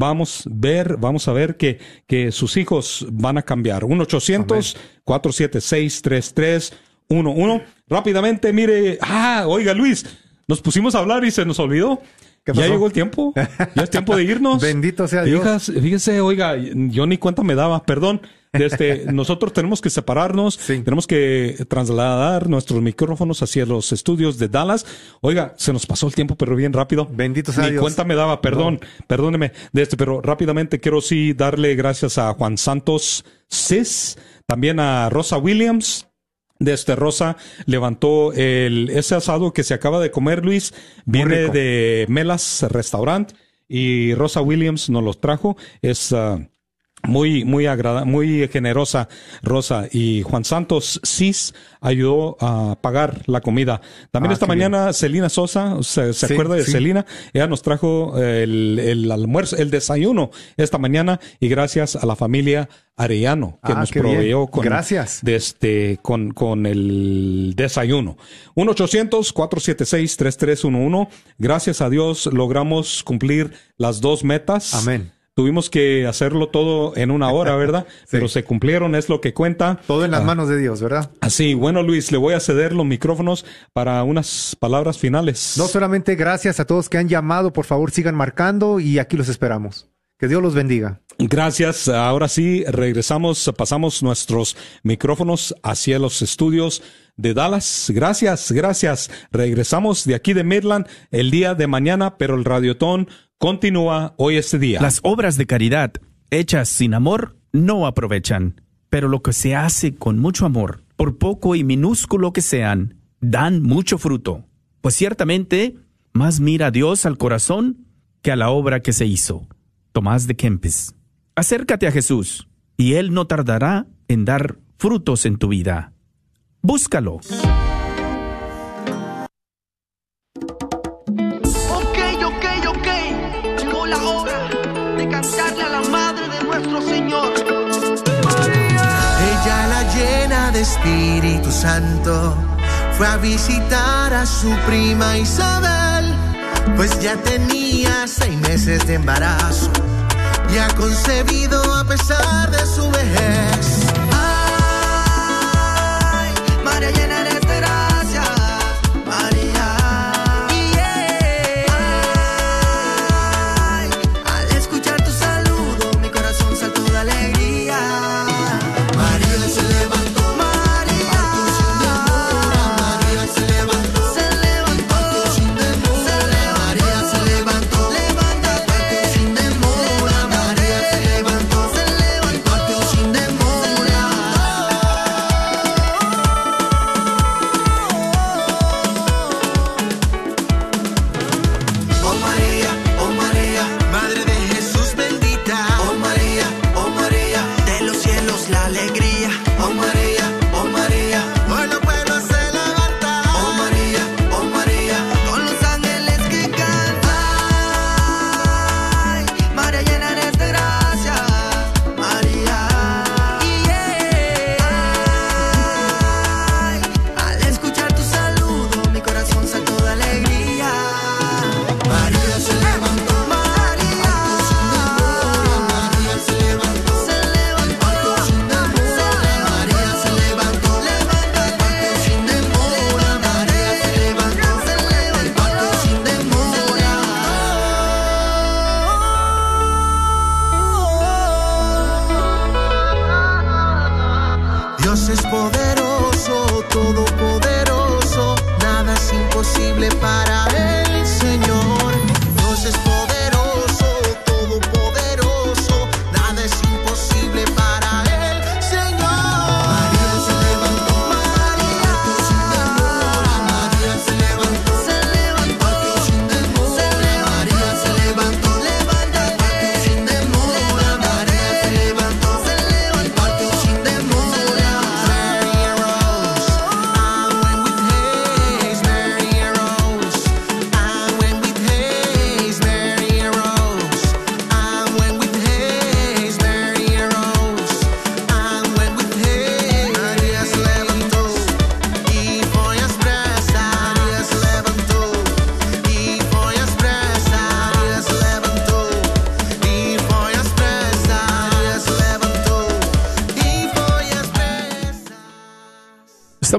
vamos a ver, vamos a ver que, que sus hijos van a cambiar. 1-800-476-3311. Rápidamente, mire, ah, oiga Luis, nos pusimos a hablar y se nos olvidó. Ya llegó el tiempo. Ya es tiempo de irnos. Bendito sea Dios. Fíjese, oiga, yo ni cuenta me daba, perdón. Este, nosotros tenemos que separarnos, tenemos que trasladar nuestros micrófonos hacia los estudios de Dallas. Oiga, se nos pasó el tiempo, pero bien rápido. Bendito sea Ni cuenta me daba, perdón, perdóneme de este, pero rápidamente quiero sí darle gracias a Juan Santos Cis, también a Rosa Williams, de este Rosa levantó el, ese asado que se acaba de comer, Luis, viene de Melas Restaurant y Rosa Williams nos los trajo. Es, ah, muy, muy agrada, muy generosa Rosa y Juan Santos Cis ayudó a pagar la comida. También ah, esta mañana Celina Sosa, ¿se, acuerda de Celina? Ella nos trajo el, el, almuerzo, el desayuno esta mañana y gracias a la familia Arellano que ah, nos proveyó con, gracias. De este, con, con el desayuno. 1-800-476-3311. Gracias a Dios logramos cumplir las dos metas. Amén Tuvimos que hacerlo todo en una hora, ¿verdad? Pero se cumplieron, es lo que cuenta. Todo en las ah. manos de Dios, ¿verdad? Así, bueno Luis, le voy a ceder los micrófonos para unas palabras finales. No solamente gracias a todos que han llamado, por favor sigan marcando y aquí los esperamos. Que Dios los bendiga. Gracias. Ahora sí, regresamos, pasamos nuestros micrófonos hacia los estudios de Dallas. Gracias, gracias. Regresamos de aquí de Midland el día de mañana, pero el radiotón continúa hoy este día. Las obras de caridad hechas sin amor no aprovechan, pero lo que se hace con mucho amor, por poco y minúsculo que sean, dan mucho fruto. Pues ciertamente, más mira Dios al corazón que a la obra que se hizo. Tomás de Kempis. Acércate a Jesús, y Él no tardará en dar frutos en tu vida. Búscalo. Espíritu Santo fue a visitar a su prima Isabel, pues ya tenía seis meses de embarazo y ha concebido a pesar de su vejez.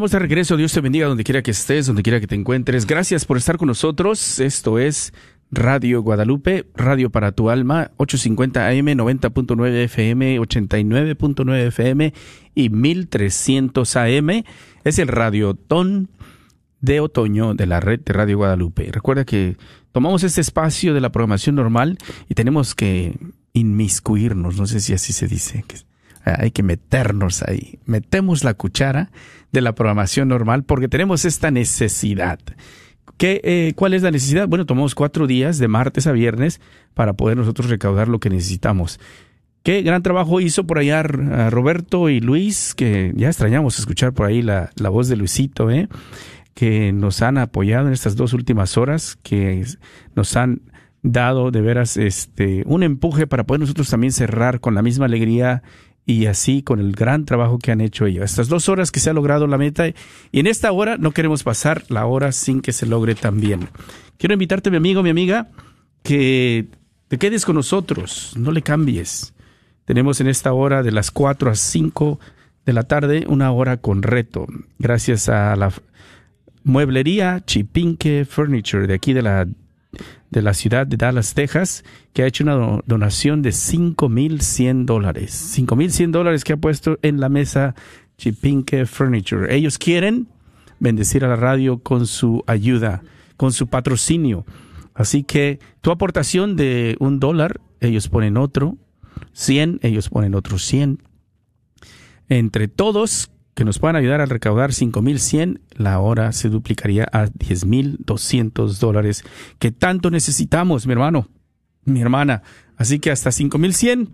Estamos de regreso. Dios te bendiga donde quiera que estés, donde quiera que te encuentres. Gracias por estar con nosotros. Esto es Radio Guadalupe, Radio para tu alma, 850 AM, 90.9 FM, 89.9 FM y 1300 AM. Es el Radio Ton de otoño de la red de Radio Guadalupe. Recuerda que tomamos este espacio de la programación normal y tenemos que inmiscuirnos, no sé si así se dice, hay que meternos ahí. Metemos la cuchara de la programación normal porque tenemos esta necesidad. ¿Qué, eh, ¿Cuál es la necesidad? Bueno, tomamos cuatro días de martes a viernes para poder nosotros recaudar lo que necesitamos. Qué gran trabajo hizo por allá Roberto y Luis, que ya extrañamos escuchar por ahí la, la voz de Luisito, ¿eh? que nos han apoyado en estas dos últimas horas, que nos han dado de veras este un empuje para poder nosotros también cerrar con la misma alegría y así con el gran trabajo que han hecho ellos. Estas dos horas que se ha logrado la meta y en esta hora no queremos pasar la hora sin que se logre también. Quiero invitarte, mi amigo, mi amiga, que te quedes con nosotros, no le cambies. Tenemos en esta hora de las 4 a 5 de la tarde una hora con reto, gracias a la mueblería Chipinque Furniture de aquí de la de la ciudad de Dallas, Texas, que ha hecho una donación de 5.100 dólares. 5.100 dólares que ha puesto en la mesa Chipinque Furniture. Ellos quieren bendecir a la radio con su ayuda, con su patrocinio. Así que tu aportación de un dólar, ellos ponen otro, 100, ellos ponen otro 100. Entre todos que nos puedan ayudar a recaudar 5.100, la hora se duplicaría a 10.200 dólares, que tanto necesitamos, mi hermano, mi hermana. Así que hasta 5.100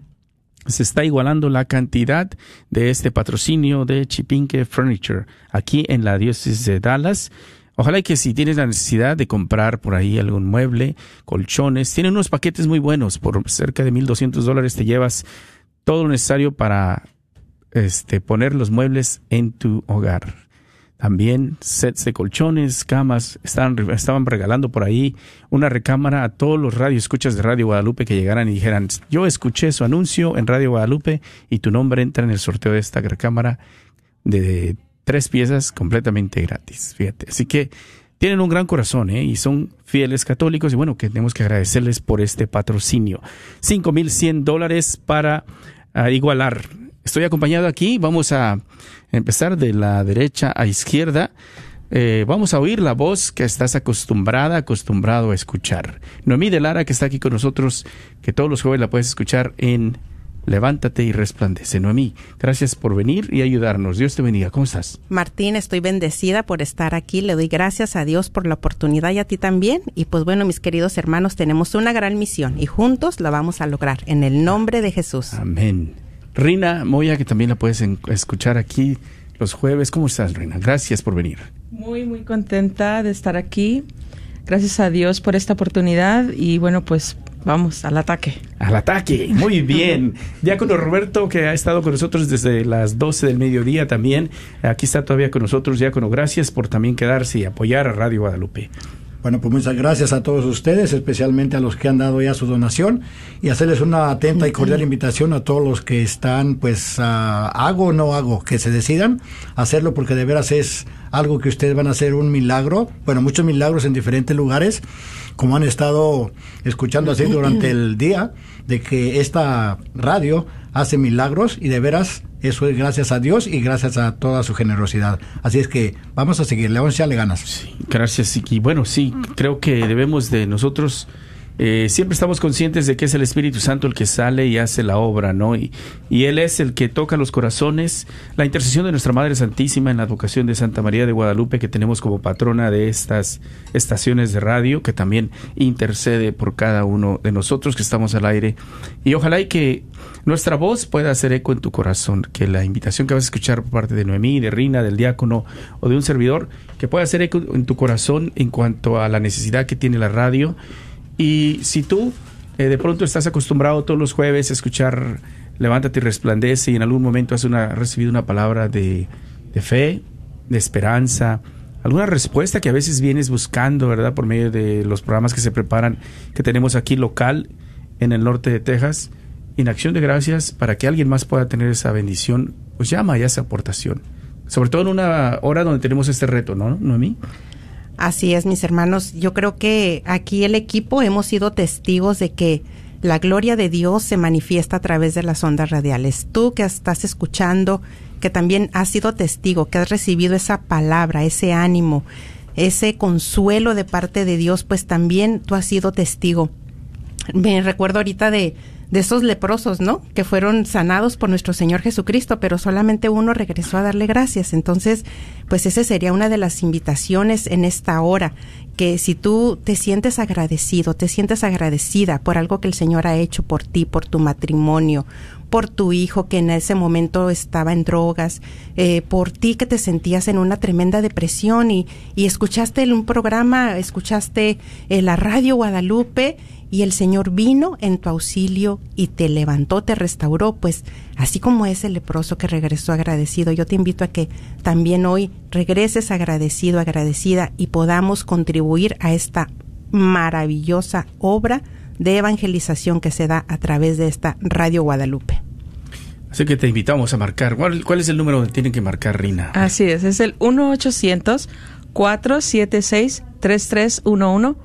se está igualando la cantidad de este patrocinio de Chipinque Furniture aquí en la diócesis de Dallas. Ojalá que si tienes la necesidad de comprar por ahí algún mueble, colchones, tienen unos paquetes muy buenos. Por cerca de 1.200 dólares te llevas todo lo necesario para este, poner los muebles en tu hogar. También sets de colchones, camas, estaban, estaban regalando por ahí una recámara a todos los radioescuchas de Radio Guadalupe que llegaran y dijeran, yo escuché su anuncio en Radio Guadalupe y tu nombre entra en el sorteo de esta recámara de tres piezas completamente gratis. Fíjate, así que tienen un gran corazón ¿eh? y son fieles católicos y bueno, que tenemos que agradecerles por este patrocinio. 5.100 dólares para ah, igualar Estoy acompañado aquí, vamos a empezar de la derecha a izquierda. Eh, vamos a oír la voz que estás acostumbrada, acostumbrado a escuchar. Noemí de Lara, que está aquí con nosotros, que todos los jueves la puedes escuchar en Levántate y resplandece. Noemí, gracias por venir y ayudarnos. Dios te bendiga. ¿Cómo estás? Martín, estoy bendecida por estar aquí. Le doy gracias a Dios por la oportunidad y a ti también. Y pues bueno, mis queridos hermanos, tenemos una gran misión y juntos la vamos a lograr en el nombre de Jesús. Amén. Rina Moya, que también la puedes escuchar aquí los jueves. ¿Cómo estás, Rina? Gracias por venir. Muy, muy contenta de estar aquí. Gracias a Dios por esta oportunidad y bueno, pues vamos al ataque. Al ataque, muy bien. Diácono Roberto, que ha estado con nosotros desde las 12 del mediodía también. Aquí está todavía con nosotros, Diácono. Gracias por también quedarse y apoyar a Radio Guadalupe. Bueno, pues muchas gracias a todos ustedes, especialmente a los que han dado ya su donación y hacerles una atenta y cordial invitación a todos los que están, pues, hago o no hago, que se decidan hacerlo porque de veras es algo que ustedes van a hacer un milagro, bueno, muchos milagros en diferentes lugares, como han estado escuchando así durante el día, de que esta radio hace milagros y de veras eso es gracias a Dios y gracias a toda su generosidad. Así es que vamos a seguirle, vamos a echarle ganas. Sí, gracias, Y bueno, sí, creo que debemos de nosotros eh, siempre estamos conscientes de que es el Espíritu Santo el que sale y hace la obra, ¿no? Y, Él es el que toca los corazones. La intercesión de nuestra Madre Santísima en la advocación de Santa María de Guadalupe, que tenemos como patrona de estas estaciones de radio, que también intercede por cada uno de nosotros que estamos al aire. Y ojalá y que nuestra voz pueda hacer eco en tu corazón, que la invitación que vas a escuchar por parte de Noemí, de Rina, del diácono o de un servidor, que pueda hacer eco en tu corazón en cuanto a la necesidad que tiene la radio y si tú eh, de pronto estás acostumbrado todos los jueves a escuchar Levántate y resplandece y en algún momento has una, recibido una palabra de, fe, de esperanza, alguna respuesta que a veces vienes buscando, ¿verdad? Por medio de los programas que se preparan, que tenemos aquí local en el norte de Texas. En acción de gracias, para que alguien más pueda tener esa bendición, pues llama y esa aportación. sobre todo en una hora donde tenemos este reto, ¿no, Noemí? Así es, mis hermanos. Yo creo que aquí el equipo hemos sido testigos de que la gloria de Dios se manifiesta a través de las ondas radiales. Tú que estás escuchando, que también has sido testigo, que has recibido esa palabra, ese ánimo, ese consuelo de parte de Dios, pues también tú has sido testigo. Me recuerdo ahorita de, de esos leprosos, ¿no? Que fueron sanados por nuestro Señor Jesucristo, pero solamente uno regresó a darle gracias. Entonces, pues esa sería una de las invitaciones en esta hora, que si tú te sientes agradecido, te sientes agradecida por algo que el Señor ha hecho por ti, por tu matrimonio, por tu hijo que en ese momento estaba en drogas, eh, por ti que te sentías en una tremenda depresión y, y escuchaste un programa, escuchaste eh, la radio Guadalupe y el Señor vino en tu auxilio y te levantó, te restauró, pues así como ese leproso que regresó agradecido, yo te invito a que también hoy regreses agradecido, agradecida y podamos contribuir a esta maravillosa obra de evangelización que se da a través de esta Radio Guadalupe. Así que te invitamos a marcar. ¿Cuál, cuál es el número que tienen que marcar, Rina? Así es, es el 1-800-476-3311.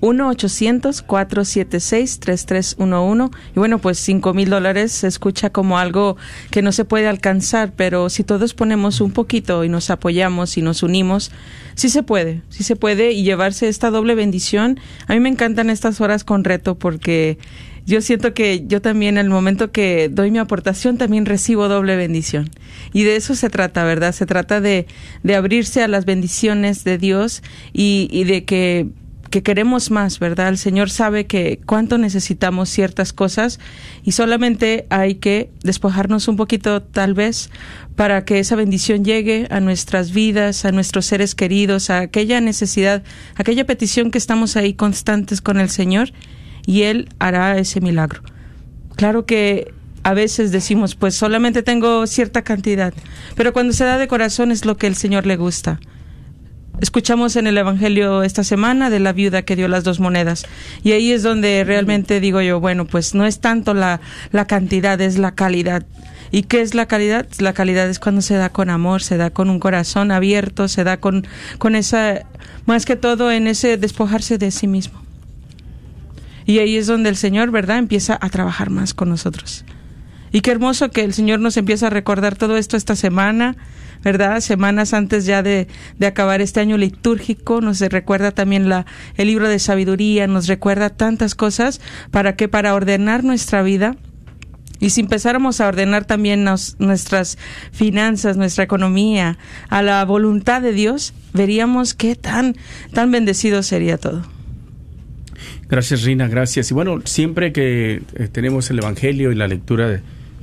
1-800-476-3311. Y bueno, pues 5 mil dólares se escucha como algo que no se puede alcanzar, pero si todos ponemos un poquito y nos apoyamos y nos unimos, sí se puede, sí se puede y llevarse esta doble bendición. A mí me encantan estas horas con reto porque yo siento que yo también, en el momento que doy mi aportación, también recibo doble bendición. Y de eso se trata, ¿verdad? Se trata de, de abrirse a las bendiciones de Dios y, y de que que queremos más, ¿verdad? El Señor sabe que cuánto necesitamos ciertas cosas y solamente hay que despojarnos un poquito tal vez para que esa bendición llegue a nuestras vidas, a nuestros seres queridos, a aquella necesidad, aquella petición que estamos ahí constantes con el Señor y Él hará ese milagro. Claro que a veces decimos, pues solamente tengo cierta cantidad, pero cuando se da de corazón es lo que el Señor le gusta. Escuchamos en el Evangelio esta semana de la viuda que dio las dos monedas. Y ahí es donde realmente digo yo, bueno, pues no es tanto la, la cantidad, es la calidad. ¿Y qué es la calidad? La calidad es cuando se da con amor, se da con un corazón abierto, se da con, con esa, más que todo en ese despojarse de sí mismo. Y ahí es donde el Señor, ¿verdad?, empieza a trabajar más con nosotros. Y qué hermoso que el Señor nos empieza a recordar todo esto esta semana, ¿verdad? Semanas antes ya de, de acabar este año litúrgico, nos recuerda también la, el libro de sabiduría, nos recuerda tantas cosas para que para ordenar nuestra vida, y si empezáramos a ordenar también nos, nuestras finanzas, nuestra economía, a la voluntad de Dios, veríamos qué tan, tan bendecido sería todo. Gracias, Rina, gracias. Y bueno, siempre que eh, tenemos el Evangelio y la lectura de,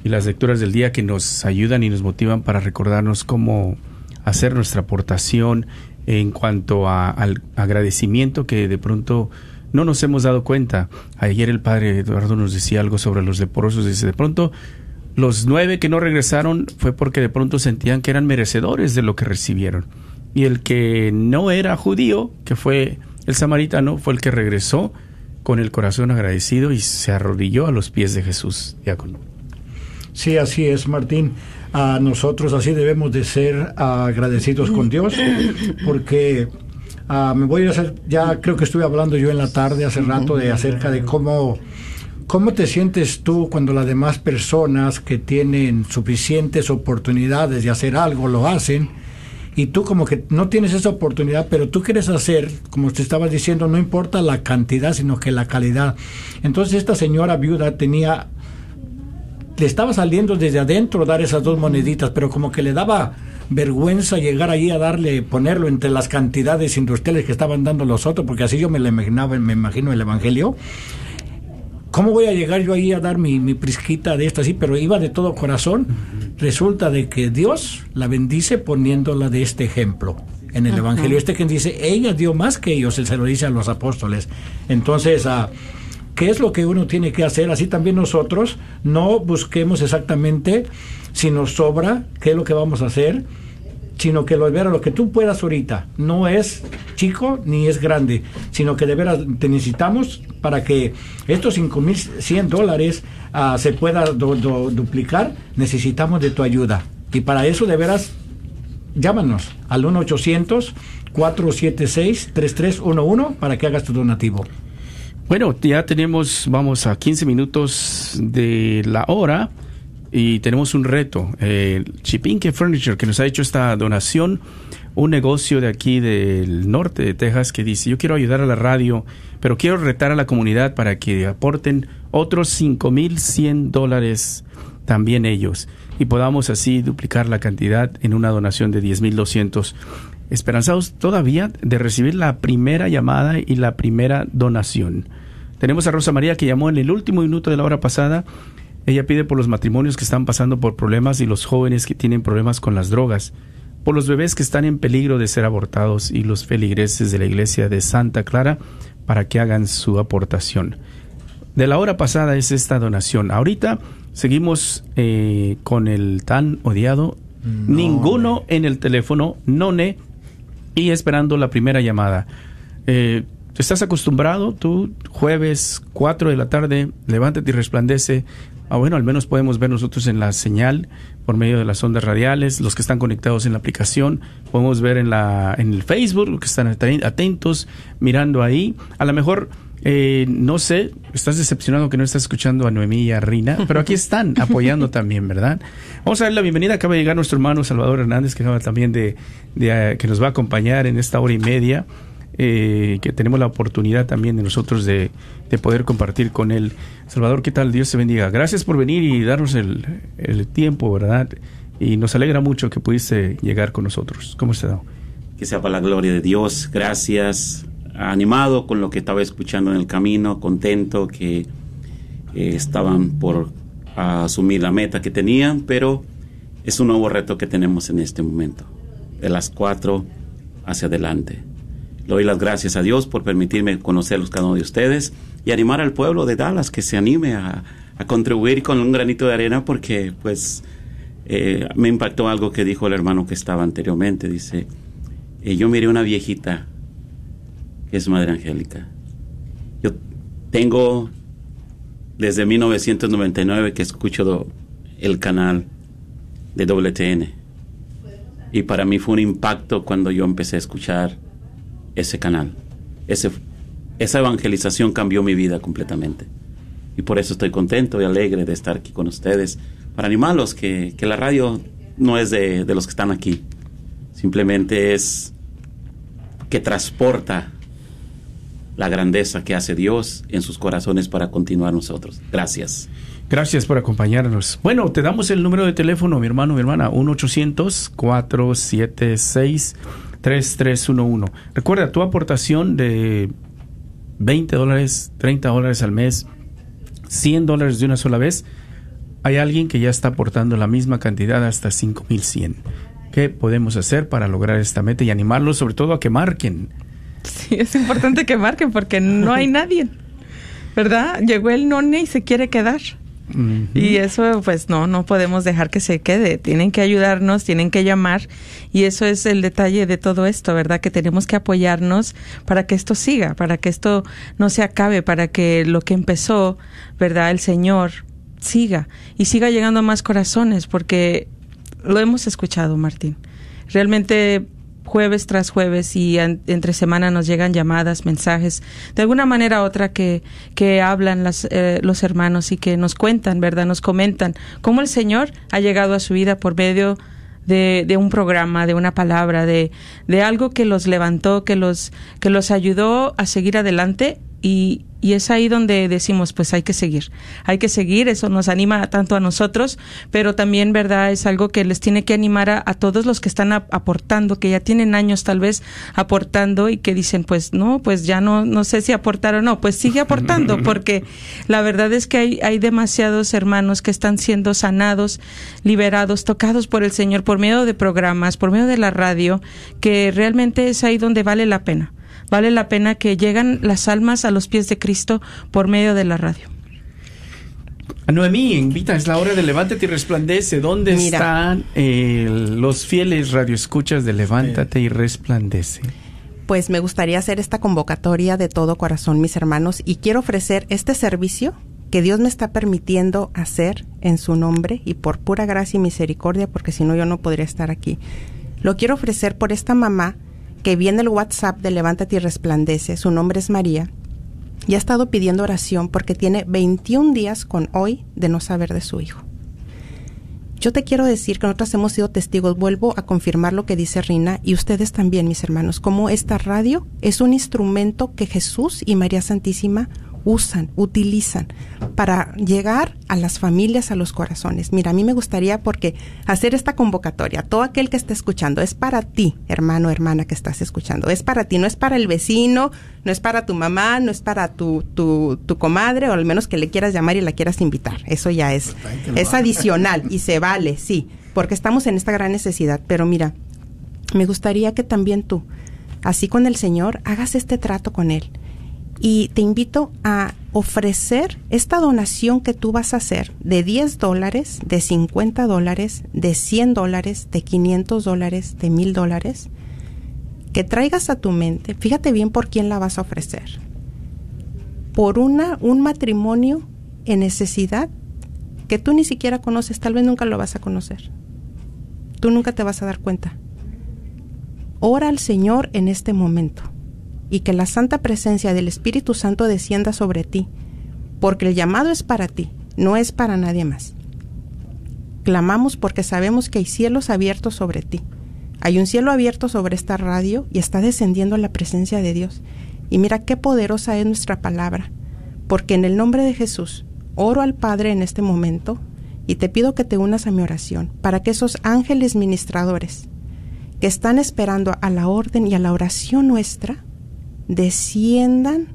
y las lecturas del día que nos ayudan y nos motivan para recordarnos cómo hacer nuestra aportación en cuanto a, al agradecimiento que de pronto no nos hemos dado cuenta. Ayer el padre Eduardo nos decía algo sobre los leprosos. Dice, de pronto los nueve que no regresaron fue porque de pronto sentían que eran merecedores de lo que recibieron. Y el que no era judío, que fue el samaritano, fue el que regresó con el corazón agradecido y se arrodilló a los pies de Jesús, diácono. Sí, así es, Martín. A nosotros así debemos de ser agradecidos con Dios, porque uh, me voy a hacer, ya creo que estuve hablando yo en la tarde hace rato de acerca de cómo, cómo te sientes tú cuando las demás personas que tienen suficientes oportunidades de hacer algo lo hacen y tú como que no tienes esa oportunidad, pero tú quieres hacer, como te estabas diciendo, no importa la cantidad, sino que la calidad. Entonces esta señora viuda tenía le estaba saliendo desde adentro dar esas dos moneditas, pero como que le daba vergüenza llegar allí a darle, ponerlo entre las cantidades industriales que estaban dando los otros, porque así yo me lo imaginaba, me imagino el Evangelio. ¿Cómo voy a llegar yo ahí a dar mi, mi prisquita de esta así? Pero iba de todo corazón. Resulta de que Dios la bendice poniéndola de este ejemplo en el Evangelio. Este que dice, ella dio más que ellos, él se lo dice a los apóstoles. Entonces, a qué es lo que uno tiene que hacer. Así también nosotros no busquemos exactamente si nos sobra, qué es lo que vamos a hacer, sino que lo, lo que tú puedas ahorita. No es chico ni es grande, sino que de veras te necesitamos para que estos 5.100 dólares uh, se pueda duplicar, necesitamos de tu ayuda. Y para eso de veras llámanos al 1-800-476-3311 para que hagas tu donativo. Bueno, ya tenemos, vamos a 15 minutos de la hora y tenemos un reto. Eh, Chipinque Furniture, que nos ha hecho esta donación, un negocio de aquí del norte de Texas que dice, yo quiero ayudar a la radio, pero quiero retar a la comunidad para que aporten otros 5.100 dólares también ellos y podamos así duplicar la cantidad en una donación de 10.200 esperanzados todavía de recibir la primera llamada y la primera donación. Tenemos a Rosa María que llamó en el último minuto de la hora pasada. Ella pide por los matrimonios que están pasando por problemas y los jóvenes que tienen problemas con las drogas, por los bebés que están en peligro de ser abortados y los feligreses de la iglesia de Santa Clara para que hagan su aportación. De la hora pasada es esta donación. Ahorita seguimos eh, con el tan odiado ninguno en el teléfono, none, y esperando la primera llamada. Eh, ¿Estás acostumbrado? Tú, jueves, 4 de la tarde, levántate y resplandece. Ah, bueno, al menos podemos ver nosotros en la señal por medio de las ondas radiales, los que están conectados en la aplicación, podemos ver en, la, en el Facebook, los que están atentos, mirando ahí. A lo mejor, eh, no sé, estás decepcionado que no estás escuchando a Noemí y a Rina, pero aquí están apoyando también, ¿verdad? Vamos a dar la bienvenida. Acaba de llegar nuestro hermano Salvador Hernández, que acaba también de, de que nos va a acompañar en esta hora y media. Eh, que tenemos la oportunidad también de nosotros de, de, poder compartir con él. Salvador, ¿qué tal? Dios te bendiga. Gracias por venir y darnos el, el tiempo, ¿verdad? Y nos alegra mucho que pudiste llegar con nosotros. ¿Cómo está? Que sea para la gloria de Dios. Gracias. Animado con lo que estaba escuchando en el camino, contento que eh, estaban por asumir la meta que tenían, pero es un nuevo reto que tenemos en este momento, de las cuatro hacia adelante. Le doy las gracias a Dios por permitirme conocerlos cada uno de ustedes y animar al pueblo de Dallas que se anime a, contribuir con un granito de arena porque pues eh, me impactó algo que dijo el hermano que estaba anteriormente. Dice, eh, yo miré una viejita es Madre Angélica. Yo tengo desde 1999 que escucho el canal de WTN. Y para mí fue un impacto cuando yo empecé a escuchar ese canal. Esa evangelización cambió mi vida completamente. Y por eso estoy contento y alegre de estar aquí con ustedes, para animarlos que, que la radio no es de, los que están aquí, simplemente es que transporta la grandeza que hace Dios en sus corazones para continuar nosotros. Gracias. Gracias por acompañarnos. Bueno, te damos el número de teléfono, mi hermano, mi hermana, 1-800-476. 3311. Recuerda, tu aportación de 20 dólares, 30 dólares al mes, 100 dólares de una sola vez, hay alguien que ya está aportando la misma cantidad hasta 5100. ¿Qué podemos hacer para lograr esta meta y animarlos sobre todo a que marquen? Sí, es importante que marquen porque no hay nadie. ¿Verdad? Llegó el none y se quiere quedar. Uh -huh. Y eso, pues no, no podemos dejar que se quede. Tienen que ayudarnos, tienen que llamar. Y eso es el detalle de todo esto, ¿verdad? Que tenemos que apoyarnos para que esto siga, para que esto no se acabe, para que lo que empezó, ¿verdad? El Señor siga y siga llegando a más corazones, porque lo hemos escuchado, Martín. Realmente jueves tras jueves y en, entre semana nos llegan llamadas, mensajes, de alguna manera u otra que, que hablan las, eh, los hermanos y que nos cuentan, ¿verdad? Nos comentan cómo el Señor ha llegado a su vida por medio de, de un programa, de una palabra, de, de algo que los levantó, que los, que los ayudó a seguir adelante y, y es ahí donde decimos, pues hay que seguir, hay que seguir, eso nos anima tanto a nosotros, pero también, ¿verdad? Es algo que les tiene que animar a, a todos los que están a, aportando, que ya tienen años tal vez aportando y que dicen, pues no, pues ya no, no sé si aportar o no, pues sigue aportando, porque la verdad es que hay, hay demasiados hermanos que están siendo sanados, liberados, tocados por el Señor por medio de programas, por medio de la radio, que realmente es ahí donde vale la pena vale la pena que llegan las almas a los pies de Cristo por medio de la radio. A Noemí, invita, es la hora de Levántate y Resplandece. ¿Dónde Mira, están eh, los fieles radioescuchas de Levántate y Resplandece? Pues me gustaría hacer esta convocatoria de todo corazón, mis hermanos, y quiero ofrecer este servicio que Dios me está permitiendo hacer en su nombre y por pura gracia y misericordia, porque si no yo no podría estar aquí. Lo quiero ofrecer por esta mamá que viene el WhatsApp de Levántate y Resplandece. Su nombre es María. Y ha estado pidiendo oración porque tiene 21 días con hoy de no saber de su hijo. Yo te quiero decir que nosotros hemos sido testigos, vuelvo a confirmar lo que dice Rina y ustedes también, mis hermanos, como esta radio es un instrumento que Jesús y María Santísima usan, utilizan para llegar a las familias, a los corazones. Mira, a mí me gustaría porque hacer esta convocatoria, todo aquel que esté escuchando, es para ti, hermano, hermana que estás escuchando, es para ti, no es para el vecino, no es para tu mamá, no es para tu, tu, tu comadre, o al menos que le quieras llamar y la quieras invitar. Eso ya es, es adicional y se vale, sí, porque estamos en esta gran necesidad. Pero mira, me gustaría que también tú, así con el Señor, hagas este trato con Él y te invito a ofrecer esta donación que tú vas a hacer de 10 dólares, de 50 dólares, de 100 dólares, de 500 dólares, de 1000 dólares, que traigas a tu mente, fíjate bien por quién la vas a ofrecer. Por una, un matrimonio en necesidad que tú ni siquiera conoces, tal vez nunca lo vas a conocer. Tú nunca te vas a dar cuenta. Ora al Señor en este momento y que la santa presencia del Espíritu Santo descienda sobre ti, porque el llamado es para ti, no es para nadie más. Clamamos porque sabemos que hay cielos abiertos sobre ti. Hay un cielo abierto sobre esta radio y está descendiendo la presencia de Dios. Y mira qué poderosa es nuestra palabra, porque en el nombre de Jesús oro al Padre en este momento y te pido que te unas a mi oración para que esos ángeles ministradores que están esperando a la orden y a la oración nuestra desciendan,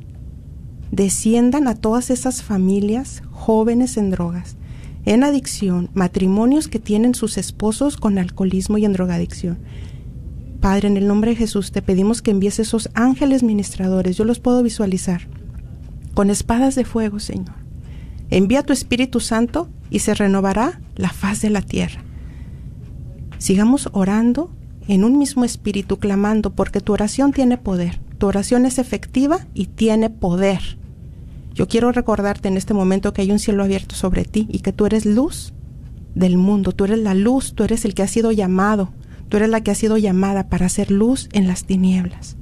desciendan a todas esas familias jóvenes en drogas, en adicción, matrimonios que tienen sus esposos con alcoholismo y en drogadicción. Padre, en el nombre de Jesús te pedimos que envíes esos ángeles ministradores, yo los puedo visualizar, con espadas de fuego, Señor. Envía tu Espíritu Santo y se renovará la faz de la tierra. Sigamos orando en un mismo espíritu, clamando, porque tu oración tiene poder tu oración es efectiva y tiene poder. Yo quiero recordarte en este momento que hay un cielo abierto sobre ti y que tú eres luz del mundo, tú eres la luz, tú eres el que ha sido llamado, tú eres la que ha sido llamada para hacer luz en las tinieblas.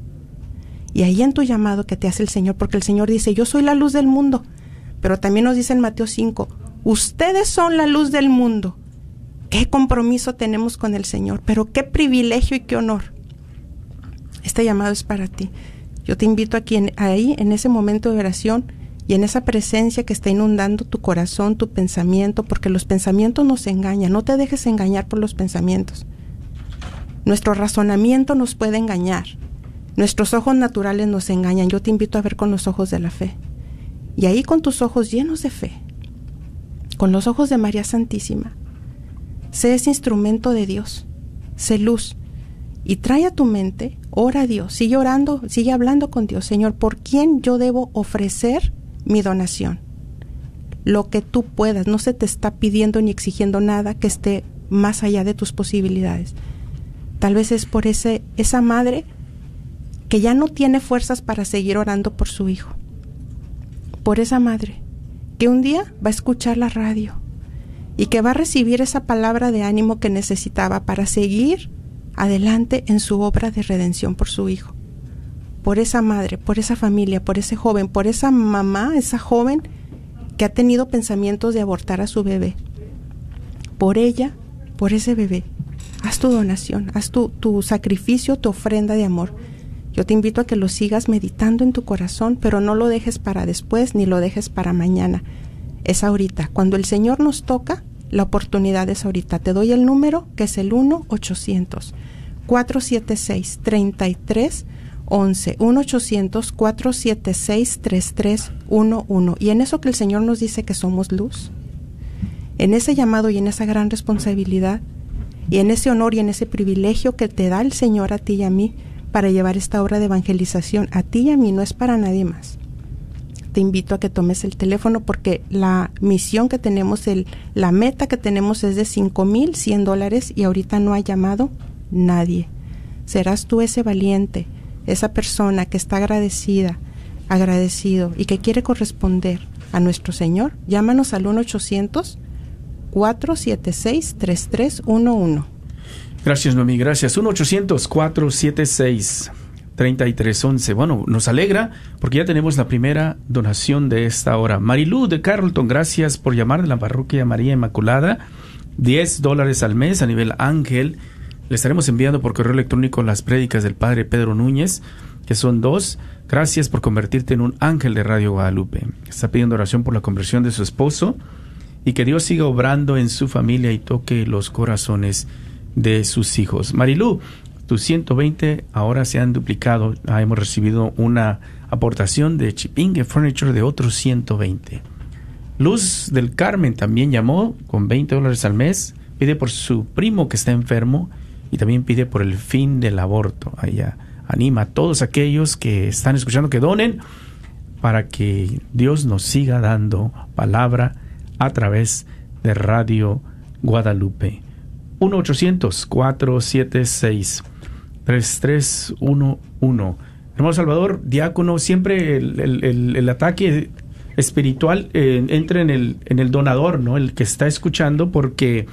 Y ahí en tu llamado que te hace el Señor, porque el Señor dice, yo soy la luz del mundo, pero también nos dice en Mateo 5, ustedes son la luz del mundo. Qué compromiso tenemos con el Señor, pero qué privilegio y qué honor este llamado es para ti. Yo te invito a quien ahí, en ese momento de oración y en esa presencia que está inundando tu corazón, tu pensamiento, porque los pensamientos nos engañan. No te dejes engañar por los pensamientos. Nuestro razonamiento nos puede engañar. Nuestros ojos naturales nos engañan. Yo te invito a ver con los ojos de la fe. Y ahí con tus ojos llenos de fe, con los ojos de María Santísima, sé ese instrumento de Dios, sé luz, y trae a tu mente, ora a Dios, sigue orando, sigue hablando con Dios, Señor, ¿por quién yo debo ofrecer mi donación? Lo que tú puedas, no se te está pidiendo ni exigiendo nada que esté más allá de tus posibilidades. Tal vez es por ese, esa madre que ya no tiene fuerzas para seguir orando por su hijo. Por esa madre que un día va a escuchar la radio y que va a recibir esa palabra de ánimo que necesitaba para seguir adelante en su obra de redención por su hijo, por esa madre, por esa familia, por ese joven, por esa mamá, esa joven que ha tenido pensamientos de abortar a su bebé, por ella, por ese bebé. Haz tu donación, haz tu, tu sacrificio, tu ofrenda de amor. Yo te invito a que lo sigas meditando en tu corazón, pero no lo dejes para después ni lo dejes para mañana. Es ahorita. Cuando el Señor nos toca, la oportunidad es ahorita. Te doy el número que es el 1-800-476-3311. 1-800-476-3311. Y en eso que el Señor nos dice que somos luz, en ese llamado y en esa gran responsabilidad, y en ese honor y en ese privilegio que te da el Señor a ti y a mí para llevar esta obra de evangelización a ti y a mí, no es para nadie más te invito a que tomes el teléfono porque la misión que tenemos, el, la meta que tenemos es de cinco mil cien dólares y ahorita no ha llamado nadie. Serás tú ese valiente, esa persona que está agradecida, agradecido y que quiere corresponder a nuestro Señor. Llámanos al 1 800 476 3311 Gracias, Noemí, gracias. 1-800-476-3311. Bueno, nos alegra porque ya tenemos la primera donación de esta hora. Marilú de Carlton, gracias por llamar de la parroquia María Inmaculada. 10 dólares al mes a nivel ángel. Le estaremos enviando por correo electrónico las prédicas del Padre Pedro Núñez, que son dos. Gracias por convertirte en un ángel de Radio Guadalupe. Está pidiendo oración por la conversión de su esposo y que Dios siga obrando en su familia y toque los corazones de sus hijos. Marilú, tus 120 ahora se han duplicado. Ah, hemos recibido una aportación de Chipingue Furniture de otros 120. Luz del Carmen también llamó con 20 dólares al mes. Pide por su primo que está enfermo y también pide por el fin del aborto. Allá anima a todos aquellos que están escuchando que donen para que Dios nos siga dando palabra a través de Radio Guadalupe. 1-800-476-3311. Hermano Salvador, diácono, siempre el, ataque espiritual eh, entra en el, en el donador, ¿no? El que está escuchando, porque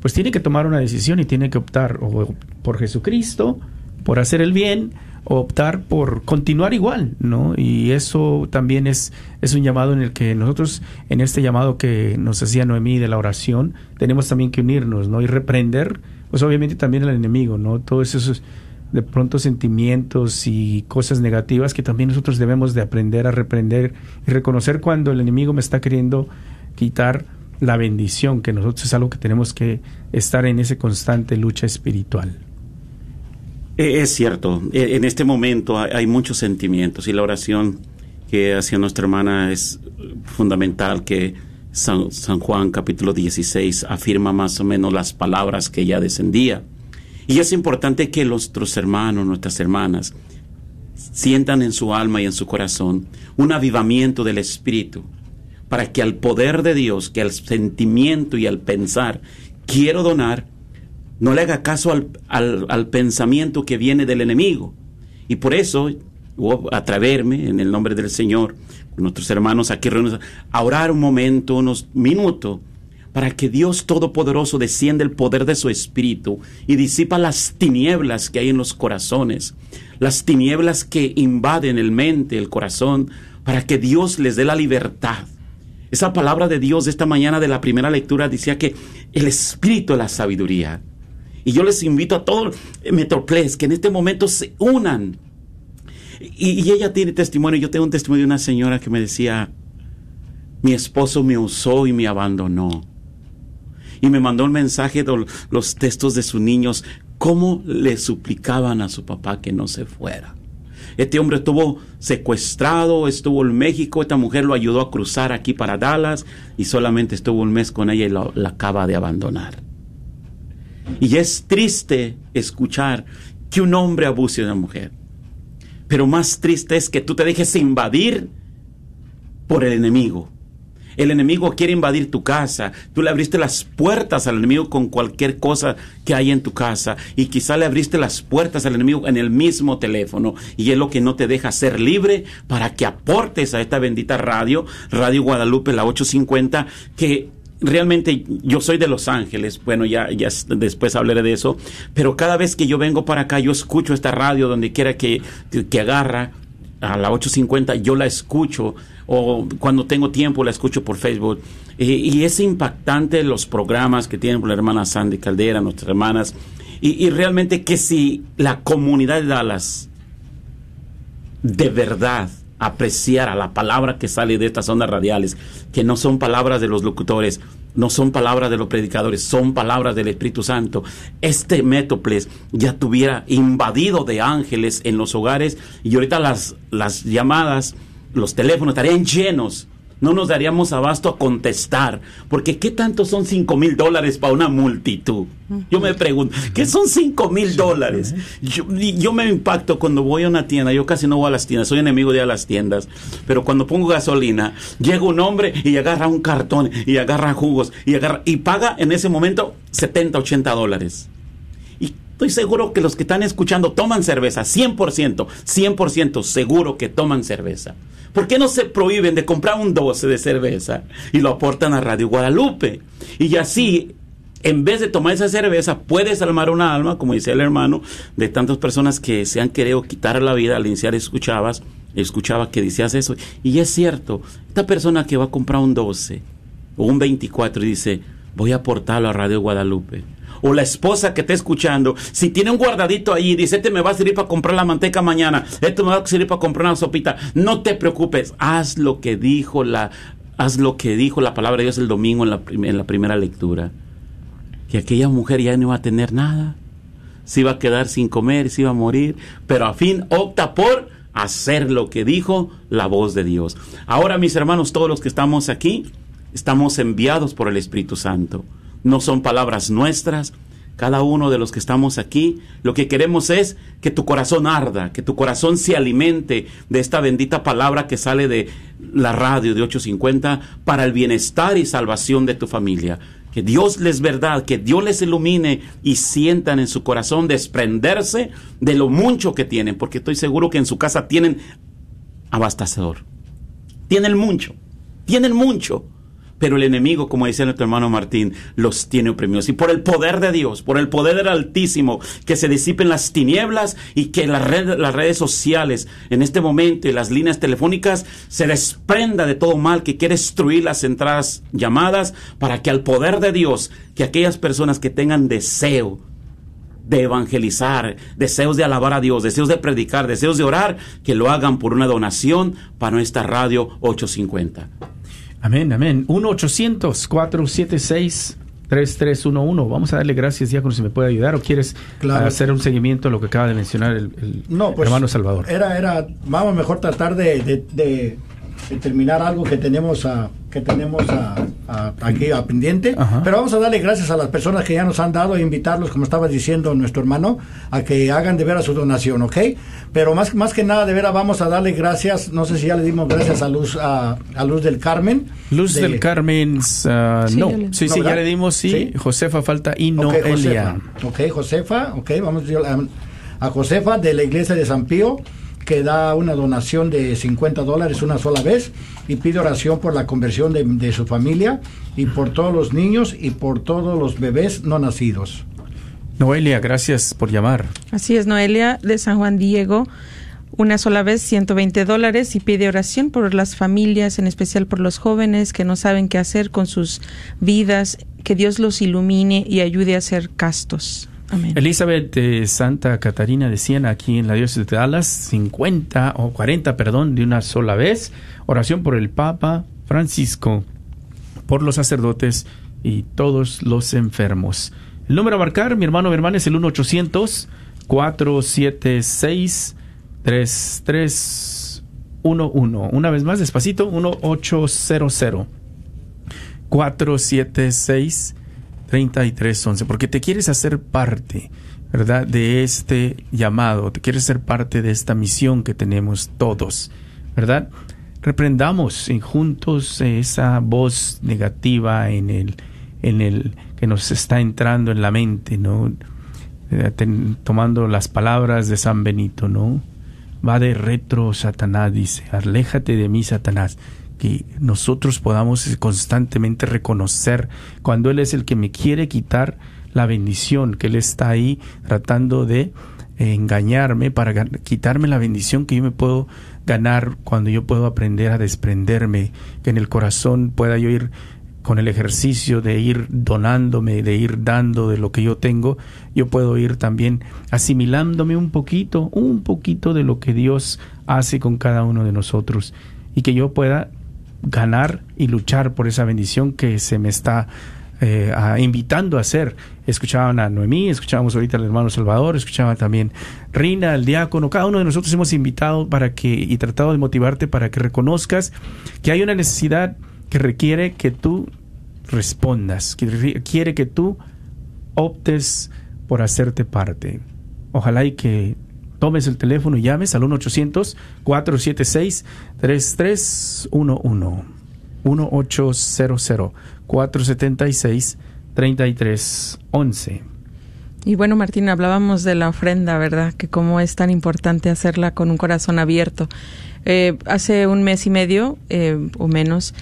pues tiene que tomar una decisión y tiene que optar o por Jesucristo, por hacer el bien, optar por continuar igual, ¿no? Y eso también es, es un llamado en el que nosotros, en este llamado que nos hacía Noemí de la oración, tenemos también que unirnos, ¿no? Y reprender, pues obviamente también al enemigo, ¿no? Todos esos de pronto sentimientos y cosas negativas que también nosotros debemos de aprender a reprender y reconocer cuando el enemigo me está queriendo quitar la bendición, que nosotros es algo que tenemos que estar en esa constante lucha espiritual. Eh, es cierto, eh, en este momento hay muchos sentimientos y la oración que hacía nuestra hermana es fundamental que San, Juan capítulo 16 afirma más o menos las palabras que ella descendía. Y es importante que nuestros hermanos, nuestras hermanas, sientan en su alma y en su corazón un avivamiento del Espíritu, para que al poder de Dios, que al sentimiento y al pensar, quiero donar, no le haga caso al, pensamiento que viene del enemigo. Y por eso, atreverme en el nombre del Señor, nuestros hermanos aquí reunidos, a orar un momento, unos minutos, para que Dios Todopoderoso descienda el poder de su Espíritu y disipa las tinieblas que hay en los corazones, las tinieblas que invaden el mente, el corazón, para que Dios les dé la libertad. Esa palabra de Dios esta mañana de la primera lectura decía que el Espíritu es la sabiduría. Y yo les invito a todos Metroples que en este momento se unan. Y, ella tiene testimonio. Yo tengo un testimonio de una señora que me decía, mi esposo me usó y me abandonó. Y me mandó un mensaje de los textos de sus niños, cómo le suplicaban a su papá que no se fuera. Este hombre estuvo secuestrado, estuvo en México, esta mujer lo ayudó a cruzar aquí para Dallas y solamente estuvo un mes con ella y la acaba de abandonar. Y es triste escuchar que un hombre abuse de una mujer. Pero más triste es que tú te dejes invadir por el enemigo. El enemigo quiere invadir tu casa. Tú le abriste las puertas al enemigo con cualquier cosa que hay en tu casa. Y quizá le abriste las puertas al enemigo en el mismo teléfono. Y es lo que no te deja ser libre para que aportes a esta bendita radio, Radio Guadalupe, la 850, que realmente yo soy de Los Ángeles, bueno, ya, ya después hablaré de eso, pero cada vez que yo vengo para acá, yo escucho esta radio donde quiera que, que, agarra a la 850, yo la escucho, o cuando tengo tiempo la escucho por Facebook. y es impactante los programas que tienen la hermana Sandy Caldera, nuestras hermanas, y, realmente que si la comunidad de Dallas de verdad apreciar a la palabra que sale de estas ondas radiales, que no son palabras de los locutores, no son palabras de los predicadores, son palabras del Espíritu Santo. Este Métoples ya tuviera invadido de ángeles en los hogares y ahorita las, las llamadas, los teléfonos estarían llenos no nos daríamos abasto a contestar. Porque ¿qué tanto son cinco mil dólares para una multitud? Yo me pregunto, ¿qué son cinco mil dólares? Yo, me impacto cuando voy a una tienda, yo casi no voy a las tiendas, soy enemigo de las tiendas, pero cuando pongo gasolina, llega un hombre y agarra un cartón y agarra jugos y, agarra, y paga en ese momento 70, 80 dólares. Estoy seguro que los que están escuchando toman cerveza, 100%, 100% seguro que toman cerveza. ¿Por qué no se prohíben de comprar un 12 de cerveza y lo aportan a Radio Guadalupe? Y así en vez de tomar esa cerveza, puedes salvar una alma, como decía el hermano, de tantas personas que se han querido quitar la vida. Al iniciar escuchabas, escuchaba que decías eso. Y es cierto, esta persona que va a comprar un 12 o un 24 y dice, voy a aportarlo a Radio Guadalupe. O la esposa que está escuchando, si tiene un guardadito ahí, dice, este me va a servir para comprar la manteca mañana, este me va a servir para comprar una sopita. No te preocupes, haz lo que dijo la, haz lo que dijo la palabra de Dios el domingo en la, primera lectura que aquella mujer ya no iba a tener nada, se iba a quedar sin comer, se iba a morir, pero a fin opta por hacer lo que dijo la voz de Dios. Ahora, mis hermanos, todos los que estamos aquí, estamos enviados por el Espíritu Santo. No son palabras nuestras. Cada uno de los que estamos aquí, lo que queremos es que tu corazón arda, que tu corazón se alimente de esta bendita palabra que sale de la radio de 850 para el bienestar y salvación de tu familia. Que Dios les verdad, que Dios les ilumine y sientan en su corazón desprenderse de lo mucho que tienen, porque estoy seguro que en su casa tienen abastecedor. Tienen mucho, tienen mucho pero el enemigo, como decía nuestro hermano Martín, los tiene oprimidos. Y por el poder de Dios, por el poder del Altísimo, que se disipen las tinieblas y que las redes sociales en este momento y las líneas telefónicas se desprenda de todo mal que quiere destruir las entradas llamadas para que al poder de Dios, que aquellas personas que tengan deseo, de evangelizar, deseos de alabar a Dios, deseos de predicar, deseos de orar, que lo hagan por una donación para nuestra radio 850. Amén, amén. 1-800-476-3311. Vamos a darle gracias, Diácono, si me puede ayudar o quieres hacer un seguimiento a lo que acaba de mencionar el, pues, hermano Salvador. Era, era, vamos mejor tratar de, de terminar algo que tenemos a que tenemos aquí a pendiente. Pero vamos a darle gracias a las personas que ya nos han dado e invitarlos, como estaba diciendo nuestro hermano, a que hagan de veras su donación, ¿ok? Pero más, más que nada, de veras vamos a darle gracias, no sé si ya le dimos gracias a Luz, a, Luz del Carmen. Luz del Carmen, uh, no, sí, sí, ya le dimos, sí. Josefa falta y no Elia. Ok, Josefa, ok, vamos a, a Josefa de la iglesia de San Pío que da una donación de 50 dólares una sola vez y pide oración por la conversión de, su familia y por todos los niños y por todos los bebés no nacidos. Noelia, gracias por llamar. Así es, Noelia de San Juan Diego una sola vez 120 dólares y pide oración por las familias, en especial por los jóvenes que no saben qué hacer con sus vidas, que Dios los ilumine y ayude a ser castos. Elizabeth de Santa Catarina de Siena, aquí en la diócesis de Dallas, 50 o 40, perdón, de una sola vez. Oración por el Papa Francisco, por los sacerdotes y todos los enfermos. El número a marcar, mi hermano, mi hermana, es el 1-800-476-3311. Una vez más, despacito, 1-800. 476 3311, porque te quieres hacer parte, ¿verdad? De este llamado, te quieres ser parte de esta misión que tenemos todos, ¿verdad? Reprendamos juntos esa voz negativa en el, en el que nos está entrando en la mente, ¿no? Eh, tomando las palabras de San Benito, ¿no? Va de retro Satanás, dice, aléjate de mí, Satanás que nosotros podamos constantemente reconocer cuando Él es el que me quiere quitar la bendición, que Él está ahí tratando de engañarme para quitarme la bendición que yo me puedo ganar cuando yo puedo aprender a desprenderme, que en el corazón pueda yo ir con el ejercicio de ir donándome, de ir dando de lo que yo tengo, yo puedo ir también asimilándome un poquito, un poquito de lo que Dios hace con cada uno de nosotros y que yo pueda ganar y luchar por esa bendición que se me está eh, invitando a hacer. Escuchaban a Noemí, escuchábamos ahorita al hermano Salvador, escuchaban también Rina, el diácono, cada uno de nosotros hemos invitado para que y tratado de motivarte para que reconozcas que hay una necesidad que requiere que tú respondas, que requiere que tú optes por hacerte parte. Ojalá y que tomes el teléfono y llames al 1-800-476-3311. 1-800-476-3311. Y bueno, Martín, hablábamos de la ofrenda, ¿verdad? Que cómo es tan importante hacerla con un corazón abierto. Eh, hace un mes y medio eh, o menos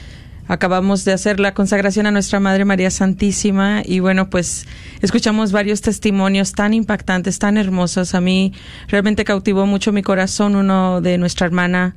acabamos de hacer la consagración a nuestra Madre María Santísima y bueno, pues escuchamos varios testimonios tan impactantes, tan hermosos. A mí realmente cautivó mucho mi corazón uno de nuestra hermana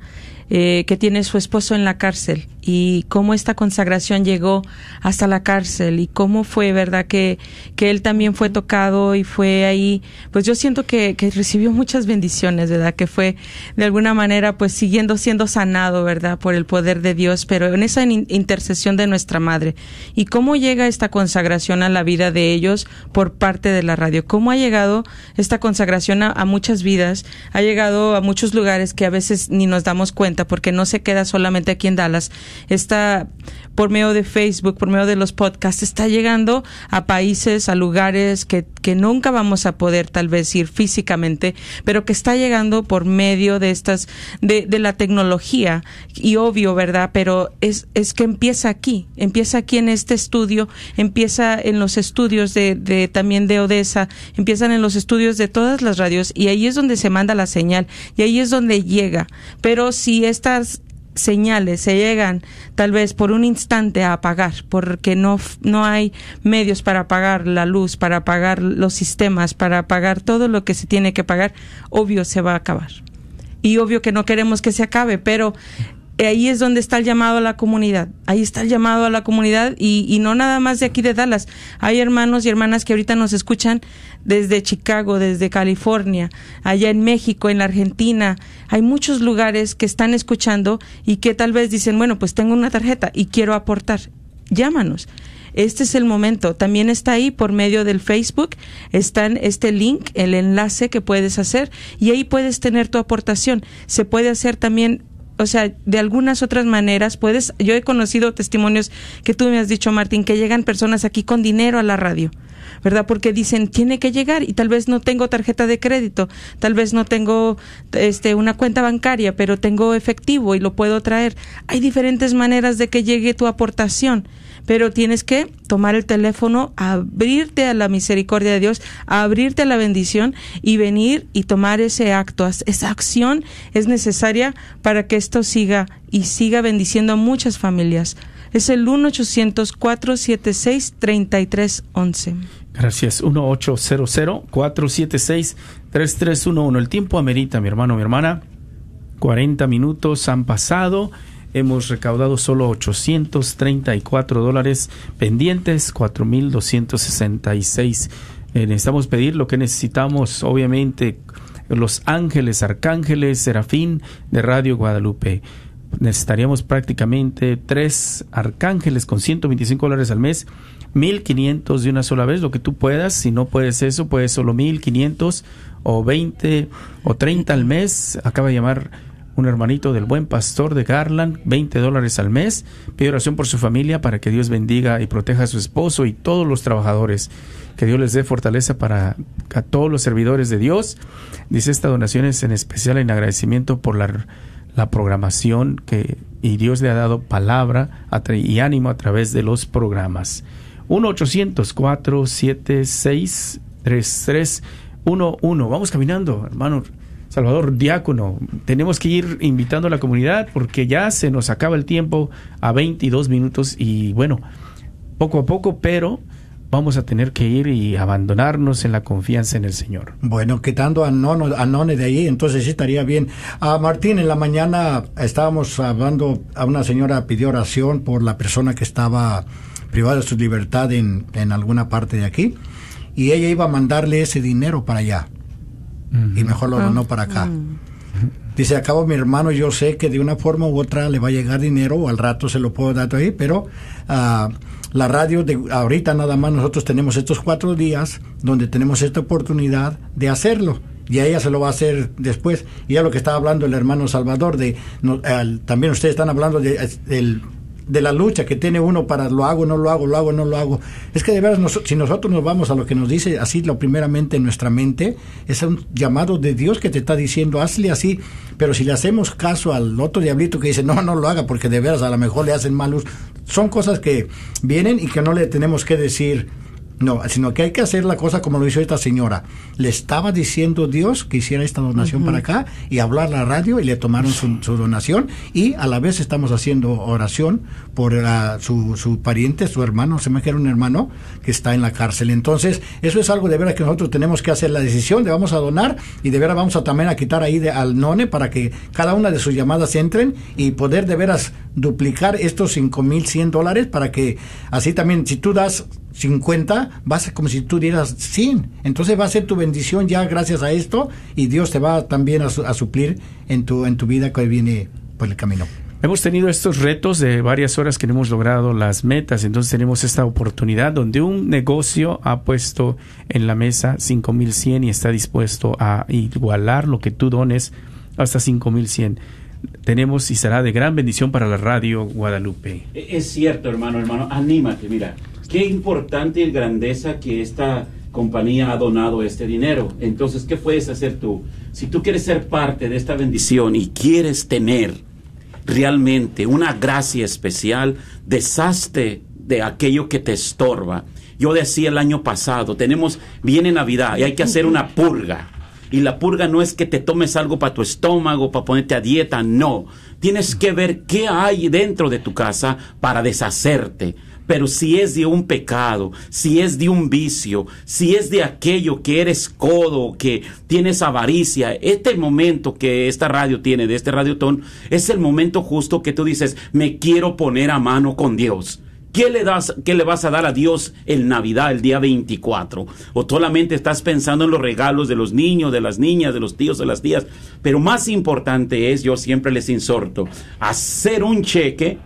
eh, que tiene su esposo en la cárcel y cómo esta consagración llegó hasta la cárcel y cómo fue, ¿verdad? Que, que él también fue tocado y fue ahí, pues yo siento que, que recibió muchas bendiciones, ¿verdad? Que fue de alguna manera pues siguiendo siendo sanado, ¿verdad? Por el poder de Dios, pero en esa intercesión de nuestra madre. ¿Y cómo llega esta consagración a la vida de ellos por parte de la radio? ¿Cómo ha llegado esta consagración a, a muchas vidas? Ha llegado a muchos lugares que a veces ni nos damos cuenta porque no se queda solamente aquí en Dallas, está por medio de Facebook, por medio de los podcasts, está llegando a países, a lugares que, que nunca vamos a poder tal vez ir físicamente, pero que está llegando por medio de estas, de, de la tecnología. Y obvio, ¿verdad? Pero es, es que empieza aquí, empieza aquí en este estudio, empieza en los estudios de, de también de Odessa, empiezan en los estudios de todas las radios y ahí es donde se manda la señal y ahí es donde llega. Pero si estas señales se llegan tal vez por un instante a apagar porque no no hay medios para apagar la luz para apagar los sistemas para apagar todo lo que se tiene que pagar obvio se va a acabar. Y obvio que no queremos que se acabe pero ahí es donde está el llamado a la comunidad. Ahí está el llamado a la comunidad y, y, no nada más de aquí de Dallas. Hay hermanos y hermanas que ahorita nos escuchan desde Chicago, desde California, allá en México, en la Argentina. Hay muchos lugares que están escuchando y que tal vez dicen, bueno, pues tengo una tarjeta y quiero aportar. Llámanos. Este es el momento. También está ahí por medio del Facebook, está en este link, el enlace que puedes hacer y ahí puedes tener tu aportación. Se puede hacer también o sea, de algunas otras maneras puedes, yo he conocido testimonios que tú me has dicho, Martín, que llegan personas aquí con dinero a la radio. ¿verdad? Porque dicen, tiene que llegar y tal vez no tengo tarjeta de crédito, tal vez no tengo este una cuenta bancaria, pero tengo efectivo y lo puedo traer. Hay diferentes maneras de que llegue tu aportación pero tienes que tomar el teléfono, abrirte a la misericordia de Dios, abrirte a la bendición y venir y tomar ese acto. Esa acción es necesaria para que esto siga y siga bendiciendo a muchas familias. Es el 1-800-476-3311. Gracias. 1-800-476-3311. El tiempo amerita, mi hermano, mi hermana. 40 minutos han pasado hemos recaudado solo 834 dólares pendientes, 4.266. Eh, necesitamos pedir lo que necesitamos, obviamente, los ángeles, arcángeles, serafín de Radio Guadalupe. Necesitaríamos prácticamente tres arcángeles con 125 dólares al mes, 1.500 de una sola vez, lo que tú puedas. Si no puedes eso, puedes solo 1.500 o 20 o 30 al mes. Acaba de llamar un hermanito del buen pastor de Garland, 20 dólares al mes. Pide oración por su familia para que Dios bendiga y proteja a su esposo y todos los trabajadores. Que Dios les dé fortaleza para a todos los servidores de Dios. Dice esta donación es en especial en agradecimiento por la, la programación que y Dios le ha dado palabra y ánimo a través de los programas. 1-800-476-3311. Vamos caminando, hermano Salvador Diácono, tenemos que ir invitando a la comunidad porque ya se nos acaba el tiempo a 22 minutos y bueno, poco a poco, pero vamos a tener que ir y abandonarnos en la confianza en el Señor. Bueno, quitando a Nono, a None de ahí, entonces sí estaría bien. A Martín, en la mañana estábamos hablando, a una señora pidió oración por la persona que estaba privada de su libertad en, en alguna parte de aquí, y ella iba a mandarle ese dinero para allá y mejor lo donó para acá. Dice, acabo mi hermano, yo sé que de una forma u otra le va a llegar dinero o al rato se lo puedo dar ahí, pero uh, la radio de ahorita nada más nosotros tenemos estos cuatro días donde tenemos esta oportunidad de hacerlo y a ella se lo va a hacer después. Y ya lo que estaba hablando el hermano Salvador, de también ustedes están hablando de, del de la lucha que tiene uno para lo hago, no lo hago, lo hago, no lo hago. Es que de veras, si nosotros nos vamos a lo que nos dice así, lo primeramente en nuestra mente, es un llamado de Dios que te está diciendo, hazle así. Pero si le hacemos caso al otro diablito que dice, no, no lo haga, porque de veras a lo mejor le hacen mal son cosas que vienen y que no le tenemos que decir No, sino que hay que hacer la cosa como lo hizo esta señora. Le estaba diciendo Dios que hiciera esta donación para acá y hablar a la radio y le tomaron su, su donación y a la vez estamos haciendo oración por la- su, su pariente, su hermano, se me que era un hermano que está en la cárcel. Entonces, eso es algo de veras que nosotros tenemos que hacer la decisión de vamos a donar y de veras vamos a también a quitar ahí de, al none para que cada una de sus llamadas entren y poder de veras duplicar estos 5.100 dólares para que así también si tú das 50, va a ser como si tú dieras 100. Entonces va a ser tu bendición ya gracias a esto y Dios te va también a, su- a suplir en tu, en tu vida que viene por el camino. Hemos tenido estos retos de varias horas que no hemos logrado las metas, entonces tenemos esta oportunidad donde un negocio ha puesto en la mesa 5100 y está dispuesto a igualar lo que tú dones hasta 5100. Tenemos y será de gran bendición para la radio Guadalupe. E- Es cierto, hermano, hermano, anímate, mira, qué importante y grandeza que esta compañía ha donado este dinero. Entonces, ¿qué puedes hacer tú? Si tú quieres ser parte de esta bendición y quieres tener realmente una gracia especial, deshazte de aquello que te estorba. Yo decía el año pasado, tenemos, viene Navidad y hay que hacer una purga. Y la purga no es que te tomes algo para tu estómago, para ponerte a dieta, no. Tienes que ver qué hay dentro de tu casa para deshacerte. Pero si es de un pecado, si es de un vicio, si es de aquello que eres codo, que tienes avaricia, este momento que esta radio tiene, de este radiotón, es el momento justo que tú dices, me quiero poner a mano con Dios. ¿Qué le, das, ¿Qué le vas a dar a Dios en Navidad, el día 24? ¿O solamente estás pensando en los regalos de los niños, de las niñas, de los tíos, de las tías? Pero más importante es, yo siempre les insorto, hacer un cheque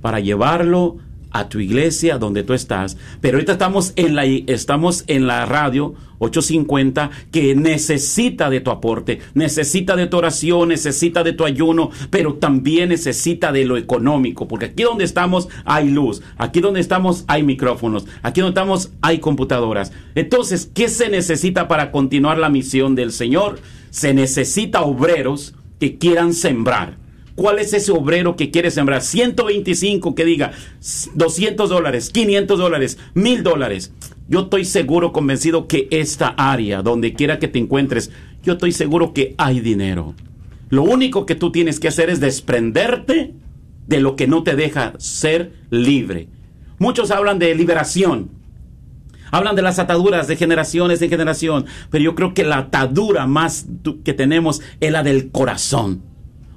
para llevarlo a tu iglesia donde tú estás. Pero ahorita estamos en la, estamos en la radio 850 que necesita de tu aporte, necesita de tu oración, necesita de tu ayuno, pero también necesita de lo económico, porque aquí donde estamos hay luz, aquí donde estamos hay micrófonos, aquí donde estamos hay computadoras. Entonces, ¿qué se necesita para continuar la misión del Señor? Se necesita obreros que quieran sembrar. ¿Cuál es ese obrero que quiere sembrar? 125 que diga 200 dólares, 500 dólares, 1000 dólares. Yo estoy seguro, convencido que esta área, donde quiera que te encuentres, yo estoy seguro que hay dinero. Lo único que tú tienes que hacer es desprenderte de lo que no te deja ser libre. Muchos hablan de liberación. Hablan de las ataduras de generaciones en generación, pero yo creo que la atadura más que tenemos es la del corazón.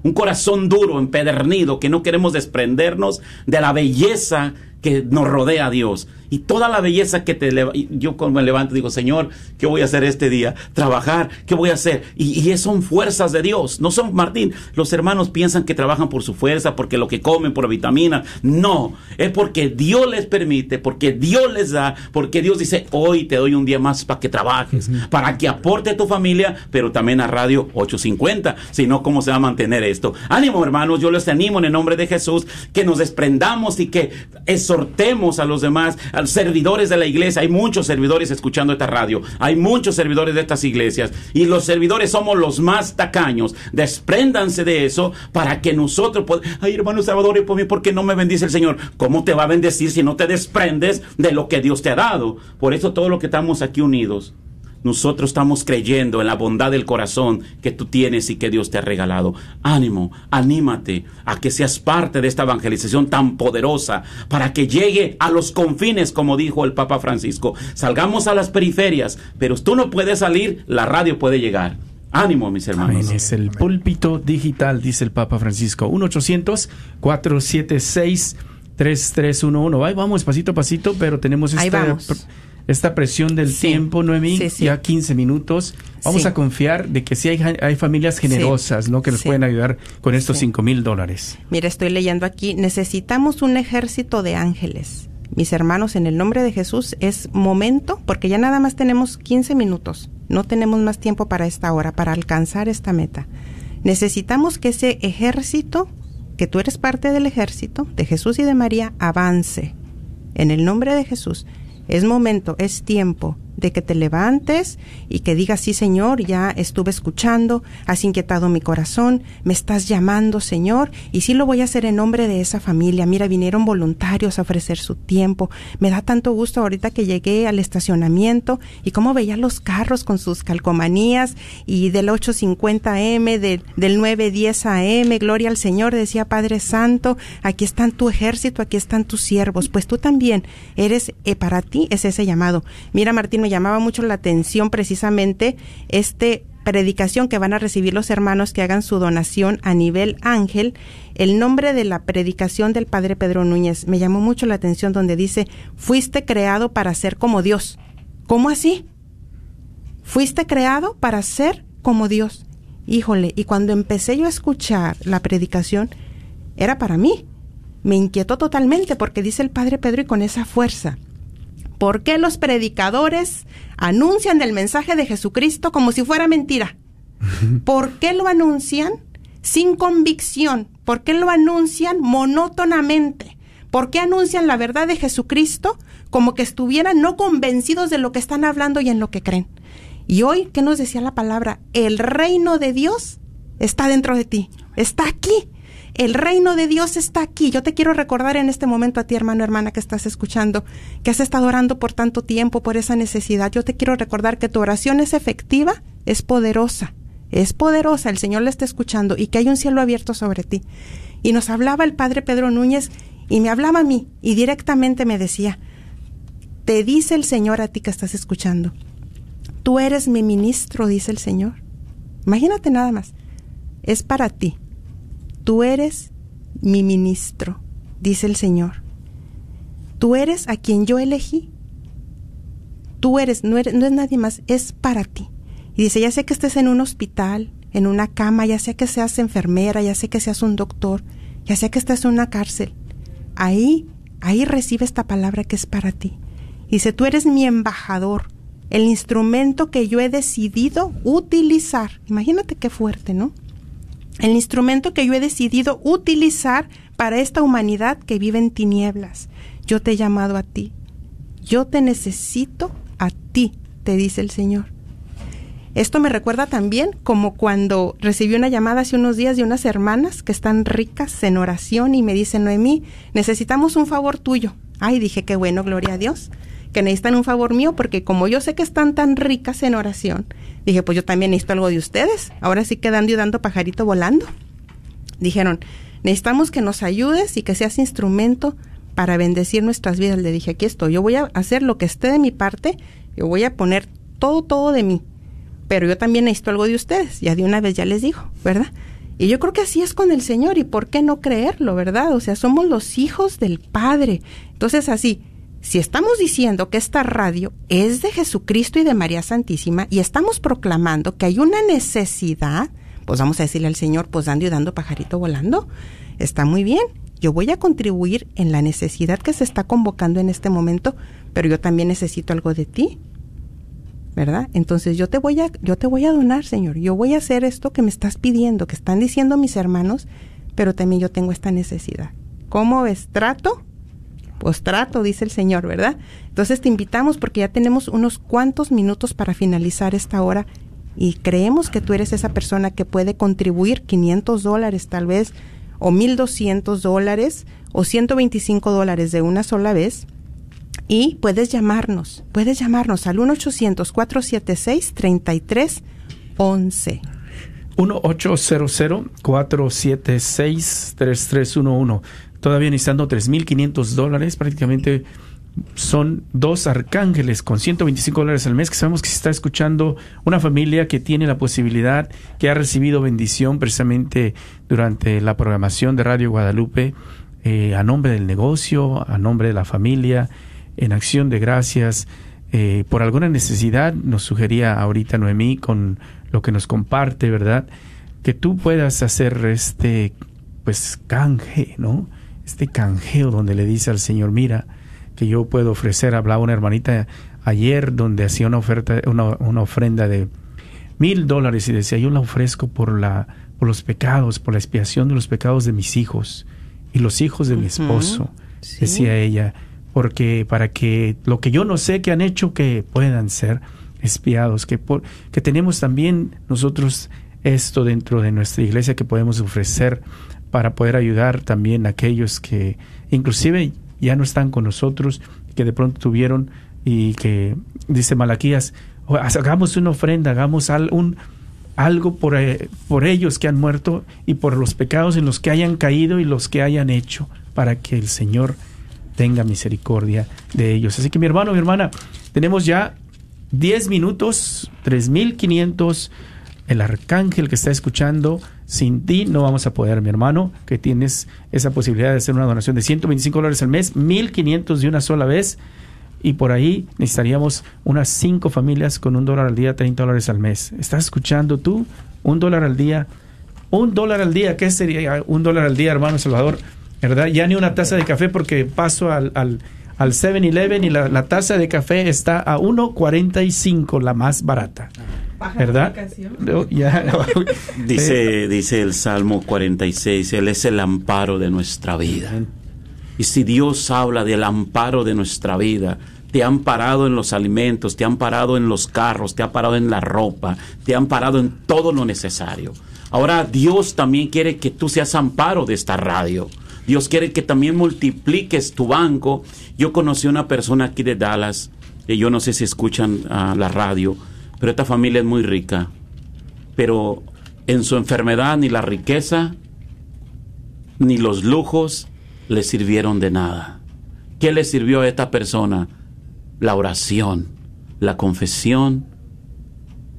Un corazón duro, empedernido, que no queremos desprendernos de la belleza que nos rodea a Dios. Y toda la belleza que te yo cuando me levanto digo, Señor, ¿qué voy a hacer este día? Trabajar, ¿qué voy a hacer? Y, y son fuerzas de Dios. No son, Martín, los hermanos piensan que trabajan por su fuerza, porque lo que comen, por vitaminas. No, es porque Dios les permite, porque Dios les da, porque Dios dice, hoy te doy un día más para que trabajes, para que aporte a tu familia, pero también a Radio 850. Si no, ¿cómo se va a mantener esto? Ánimo, hermanos, yo les animo en el nombre de Jesús que nos desprendamos y que exhortemos a los demás, a los servidores de la iglesia. Hay muchos servidores escuchando esta radio, hay muchos servidores de estas iglesias y los servidores somos los más tacaños. Despréndanse de eso para que nosotros podamos. Ay, hermano Salvador, ¿y por mí por qué no me bendice el Señor? ¿Cómo te va a bendecir si no te desprendes de lo que Dios te ha dado? Por eso todo lo que estamos aquí unidos nosotros estamos creyendo en la bondad del corazón que tú tienes y que Dios te ha regalado. Ánimo, anímate a que seas parte de esta evangelización tan poderosa para que llegue a los confines, como dijo el Papa Francisco. Salgamos a las periferias, pero tú no puedes salir, la radio puede llegar. Ánimo, mis hermanos. Amén. Es el púlpito digital, dice el Papa Francisco. 1-800-476-3311. Ahí vamos, pasito a pasito, pero tenemos Ahí esta, presión del Sí. tiempo, Noemí. Sí, sí. Ya 15 minutos. Vamos a confiar de que sí hay, hay familias generosas, ¿no? Que Sí. pueden ayudar con estos. 5 mil dólares. Mira, estoy leyendo aquí, necesitamos un ejército de ángeles. Mis hermanos, en el nombre de Jesús es momento, porque ya nada más tenemos 15 minutos, no tenemos más tiempo para esta hora, para alcanzar esta meta. Necesitamos que ese ejército, que tú eres parte del ejército de Jesús y de María, avance. En el nombre de Jesús, es momento, es tiempo de que te levantes y que digas, sí Señor, ya estuve escuchando, has inquietado mi corazón, me estás llamando Señor, y sí lo voy a hacer en nombre de esa familia. Mira, vinieron voluntarios a ofrecer su tiempo. Me da tanto gusto ahorita que llegué al estacionamiento y cómo veía los carros con sus calcomanías y del 850M, del, del 910 AM, gloria al Señor, decía Padre Santo, aquí están tu ejército, aquí están tus siervos, pues tú también eres, eh, para ti es ese llamado. Mira, Martín, me llamaba mucho la atención precisamente este predicación que van a recibir los hermanos que hagan su donación a nivel ángel, el nombre de la predicación del padre Pedro Núñez me llamó mucho la atención donde dice, fuiste creado para ser como Dios. ¿Cómo así? Fuiste creado para ser como Dios. Híjole, y cuando empecé yo a escuchar la predicación, era para mí. Me inquietó totalmente porque dice el padre Pedro y con esa fuerza. ¿Por qué los predicadores anuncian el mensaje de Jesucristo como si fuera mentira? ¿Por qué lo anuncian sin convicción? ¿Por qué lo anuncian monótonamente? ¿Por qué anuncian la verdad de Jesucristo como que estuvieran no convencidos de lo que están hablando y en lo que creen? Y hoy, ¿qué nos decía la palabra? El reino de Dios está dentro de ti, está aquí. El reino de Dios está aquí. Yo te quiero recordar en este momento a ti, hermano, hermana, que estás escuchando, que has estado orando por tanto tiempo, por esa necesidad. Yo te quiero recordar que tu oración es efectiva, es poderosa, es poderosa. El Señor la está escuchando y que hay un cielo abierto sobre ti. Y nos hablaba el Padre Pedro Núñez y me hablaba a mí y directamente me decía, te dice el Señor a ti que estás escuchando, tú eres mi ministro, dice el Señor. Imagínate nada más, es para ti Tú eres mi ministro, dice el Señor. Tú eres a quien yo elegí. Tú eres, no, es nadie más, es para ti. Y dice, ya sé que estés en un hospital, en una cama, ya sea que seas enfermera, ya sé que seas un doctor, ya sea que estés en una cárcel. Ahí, ahí recibe esta palabra que es para ti. Dice, tú eres mi embajador, el instrumento que yo he decidido utilizar. Imagínate qué fuerte, ¿no? El instrumento que yo he decidido utilizar para esta humanidad que vive en tinieblas. Yo te he llamado a ti. Yo te necesito a ti, te dice el Señor. Esto me recuerda también como cuando recibí una llamada hace unos días de unas hermanas que están ricas en oración y me dicen, Noemí, necesitamos un favor tuyo. Ay, dije, qué bueno, gloria a Dios, que necesitan un favor mío porque como yo sé que están tan ricas en oración, Dije, pues yo también necesito algo de ustedes. Ahora sí quedando y dando pajarito volando. Dijeron, necesitamos que nos ayudes y que seas instrumento para bendecir nuestras vidas. Le dije, aquí estoy, yo voy a hacer lo que esté de mi parte, yo voy a poner todo, todo de mí. Pero yo también necesito algo de ustedes. Ya de una vez ya les digo, ¿verdad? Y yo creo que así es con el Señor y por qué no creerlo, ¿verdad? O sea, somos los hijos del Padre. Entonces así, si estamos diciendo que esta radio es de Jesucristo y de María Santísima y estamos proclamando que hay una necesidad, pues vamos a decirle al Señor, pues dando y dando pajarito volando, está muy bien. Yo voy a contribuir en la necesidad que se está convocando en este momento, pero yo también necesito algo de ti. ¿Verdad? Entonces yo te voy a yo te voy a donar, Señor. Yo voy a hacer esto que me estás pidiendo, que están diciendo mis hermanos, pero también yo tengo esta necesidad. ¿Cómo ves? ¿Trato? Pues trato, dice el Señor, ¿verdad? Entonces te invitamos porque ya tenemos unos cuantos minutos para finalizar esta hora y creemos que tú eres esa persona que puede contribuir 500 dólares tal vez o 1200 dólares o 125 dólares de una sola vez y puedes llamarnos, puedes llamarnos al 1-800-476-3311. 1-800-476-3311 todavía necesitando 3.500 dólares, prácticamente son dos arcángeles con 125 dólares al mes, que sabemos que se está escuchando una familia que tiene la posibilidad, que ha recibido bendición precisamente durante la programación de Radio Guadalupe, eh, a nombre del negocio, a nombre de la familia, en acción de gracias. Eh, por alguna necesidad, nos sugería ahorita Noemí con lo que nos comparte, ¿verdad? Que tú puedas hacer este, pues, canje, ¿no? Este canjeo donde le dice al Señor, mira, que yo puedo ofrecer, hablaba una hermanita ayer donde hacía una oferta, una, una ofrenda de mil dólares y decía, yo la ofrezco por la, por los pecados, por la expiación de los pecados de mis hijos y los hijos de mi esposo, decía ella, porque para que lo que yo no sé que han hecho que puedan ser espiados, que, por, que tenemos también nosotros esto dentro de nuestra iglesia que podemos ofrecer para poder ayudar también a aquellos que inclusive ya no están con nosotros, que de pronto tuvieron y que dice Malaquías, hagamos una ofrenda, hagamos algo por, eh, por ellos que han muerto y por los pecados en los que hayan caído y los que hayan hecho, para que el Señor tenga misericordia de ellos. Así que mi hermano, mi hermana, tenemos ya 10 minutos, 3.500. El arcángel que está escuchando, sin ti no vamos a poder, mi hermano, que tienes esa posibilidad de hacer una donación de 125 dólares al mes, 1.500 de una sola vez y por ahí necesitaríamos unas cinco familias con un dólar al día, 30 dólares al mes. ¿Estás escuchando tú? Un dólar al día. Un dólar al día, ¿qué sería un dólar al día, hermano Salvador? ¿Verdad? Ya ni una taza de café porque paso al, al, al 7-Eleven y la, la, taza de café está a 1.45, la más barata. ¿Verdad? dice, dice el Salmo 46, Él es el amparo de nuestra vida. Y si Dios habla del amparo de nuestra vida, te han parado en los alimentos, te han parado en los carros, te ha parado en la ropa, te han parado en todo lo necesario. Ahora Dios también quiere que tú seas amparo de esta radio. Dios quiere que también multipliques tu banco. Yo conocí a una persona aquí de Dallas, y yo no sé si escuchan uh, la radio, pero esta familia es muy rica. Pero en su enfermedad ni la riqueza, ni los lujos le sirvieron de nada. ¿Qué le sirvió a esta persona? la oración, la confesión,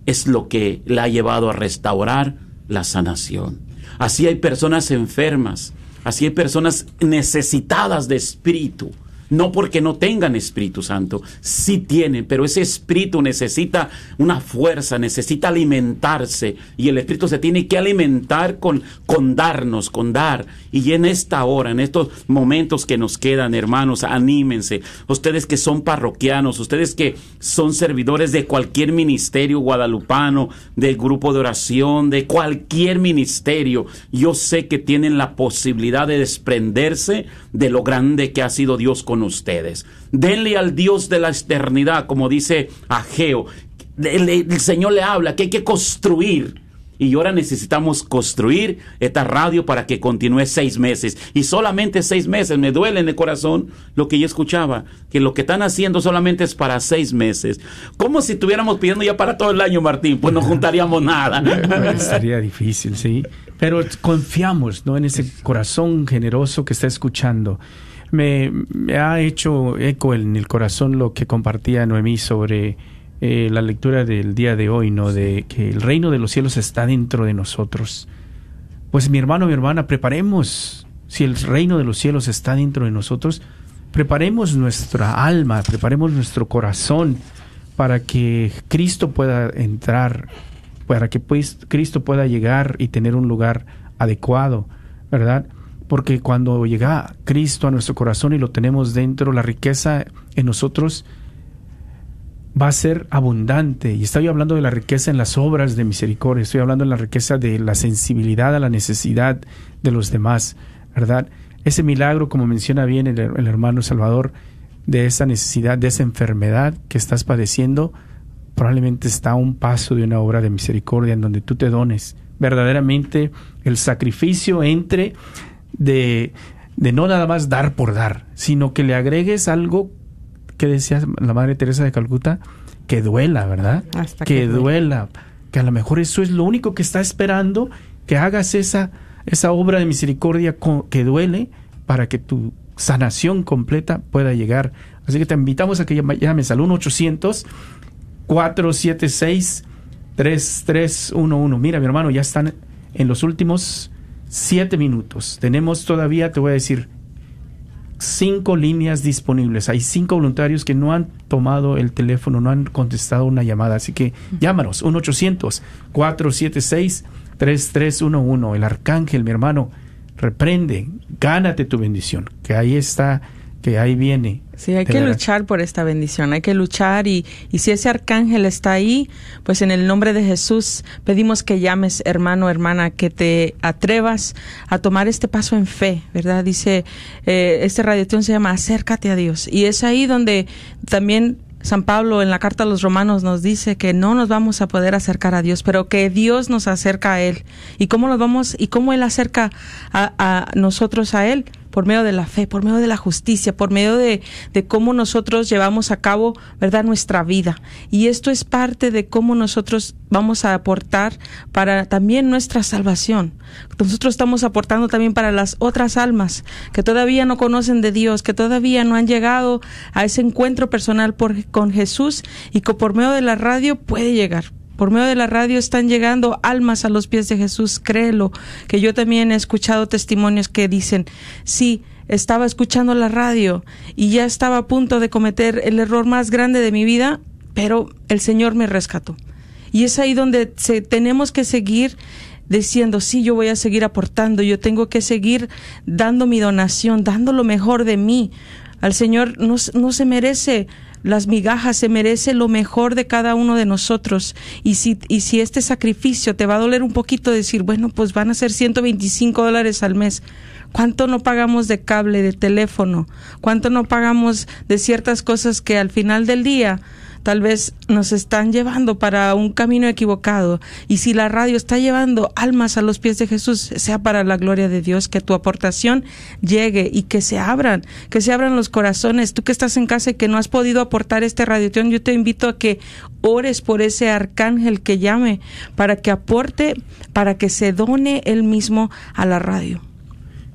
es lo que la ha llevado a restaurar la sanación. Así hay personas enfermas, así hay personas necesitadas de espíritu, no porque no tengan Espíritu Santo, sí tienen, pero ese Espíritu necesita una fuerza, necesita alimentarse y el Espíritu se tiene que alimentar con, con darnos, con dar. Y en esta hora, en estos momentos que nos quedan, hermanos, anímense. Ustedes que son parroquianos, ustedes que son servidores de cualquier ministerio guadalupano, del grupo de oración, de cualquier ministerio, yo sé que tienen la posibilidad de desprenderse de lo grande que ha sido Dios con ustedes. Denle al Dios de la eternidad, como dice Ageo. El, el Señor le habla que hay que construir. Y ahora necesitamos construir esta radio para que continúe seis meses. Y solamente seis meses. Me duele en el corazón lo que yo escuchaba. Que lo que están haciendo solamente es para seis meses. Como si estuviéramos pidiendo ya para todo el año, Martín. Pues no juntaríamos nada. Sería difícil, sí. Pero confiamos ¿no? en ese corazón generoso que está escuchando me, ha hecho eco en el corazón lo que compartía Noemí sobre eh, la lectura del día de hoy, ¿no? De que el reino de los cielos está dentro de nosotros. Pues mi hermano, mi hermana, preparemos, si el reino de los cielos está dentro de nosotros, preparemos nuestra alma, preparemos nuestro corazón para que Cristo pueda entrar, para que pues, Cristo pueda llegar y tener un lugar adecuado, ¿verdad? Porque cuando llega Cristo a nuestro corazón y lo tenemos dentro, la riqueza en nosotros va a ser abundante. Y estoy hablando de la riqueza en las obras de misericordia, estoy hablando de la riqueza de la sensibilidad a la necesidad de los demás, ¿verdad? Ese milagro, como menciona bien el, el hermano Salvador, de esa necesidad, de esa enfermedad que estás padeciendo, probablemente está a un paso de una obra de misericordia en donde tú te dones verdaderamente el sacrificio entre de, de no nada más dar por dar, sino que le agregues algo que decía la Madre Teresa de Calcuta, que duela, ¿verdad? que, duela. Que a lo mejor eso es lo único que está esperando, que hagas esa, esa obra de misericordia que duele para que tu sanación completa pueda llegar. Así que te invitamos a que llames al 1-800-476-3311. Mira, mi hermano, ya están en los últimos siete minutos. Tenemos todavía, te voy a decir, cinco líneas disponibles. Hay cinco voluntarios que no han tomado el teléfono, no han contestado una llamada. Así que llámanos, 1-800-476-3311. El arcángel, mi hermano, reprende, gánate tu bendición. Que ahí está, que ahí viene. Sí, hay que luchar por esta bendición, hay que luchar y, y si ese arcángel está ahí, pues en el nombre de Jesús pedimos que llames, hermano, hermana, que te atrevas a tomar este paso en fe, ¿verdad? Dice, eh, este radiotón se llama Acércate a Dios y es ahí donde también San Pablo en la carta a los romanos nos dice que no nos vamos a poder acercar a Dios, pero que Dios nos acerca a Él. ¿Y cómo nos vamos y cómo Él acerca a, a nosotros a Él? Por medio de la fe, por medio de la justicia, por medio de, de cómo nosotros llevamos a cabo, ¿verdad?, nuestra vida. Y esto es parte de cómo nosotros vamos a aportar para también nuestra salvación. Nosotros estamos aportando también para las otras almas que todavía no conocen de Dios, que todavía no han llegado a ese encuentro personal por, con Jesús y que por medio de la radio puede llegar. Por medio de la radio están llegando almas a los pies de Jesús, créelo, que yo también he escuchado testimonios que dicen, sí, estaba escuchando la radio y ya estaba a punto de cometer el error más grande de mi vida, pero el Señor me rescató. Y es ahí donde se, tenemos que seguir diciendo, sí, yo voy a seguir aportando, yo tengo que seguir dando mi donación, dando lo mejor de mí. Al Señor no, no se merece las migajas, se merece lo mejor de cada uno de nosotros. Y si, y si este sacrificio te va a doler un poquito, decir, bueno, pues van a ser 125 dólares al mes. ¿Cuánto no pagamos de cable, de teléfono? ¿Cuánto no pagamos de ciertas cosas que al final del día tal vez nos están llevando para un camino equivocado. Y si la radio está llevando almas a los pies de Jesús, sea para la gloria de Dios, que tu aportación llegue y que se abran, que se abran los corazones. Tú que estás en casa y que no has podido aportar este radioteón, yo te invito a que ores por ese arcángel que llame para que aporte, para que se done él mismo a la radio.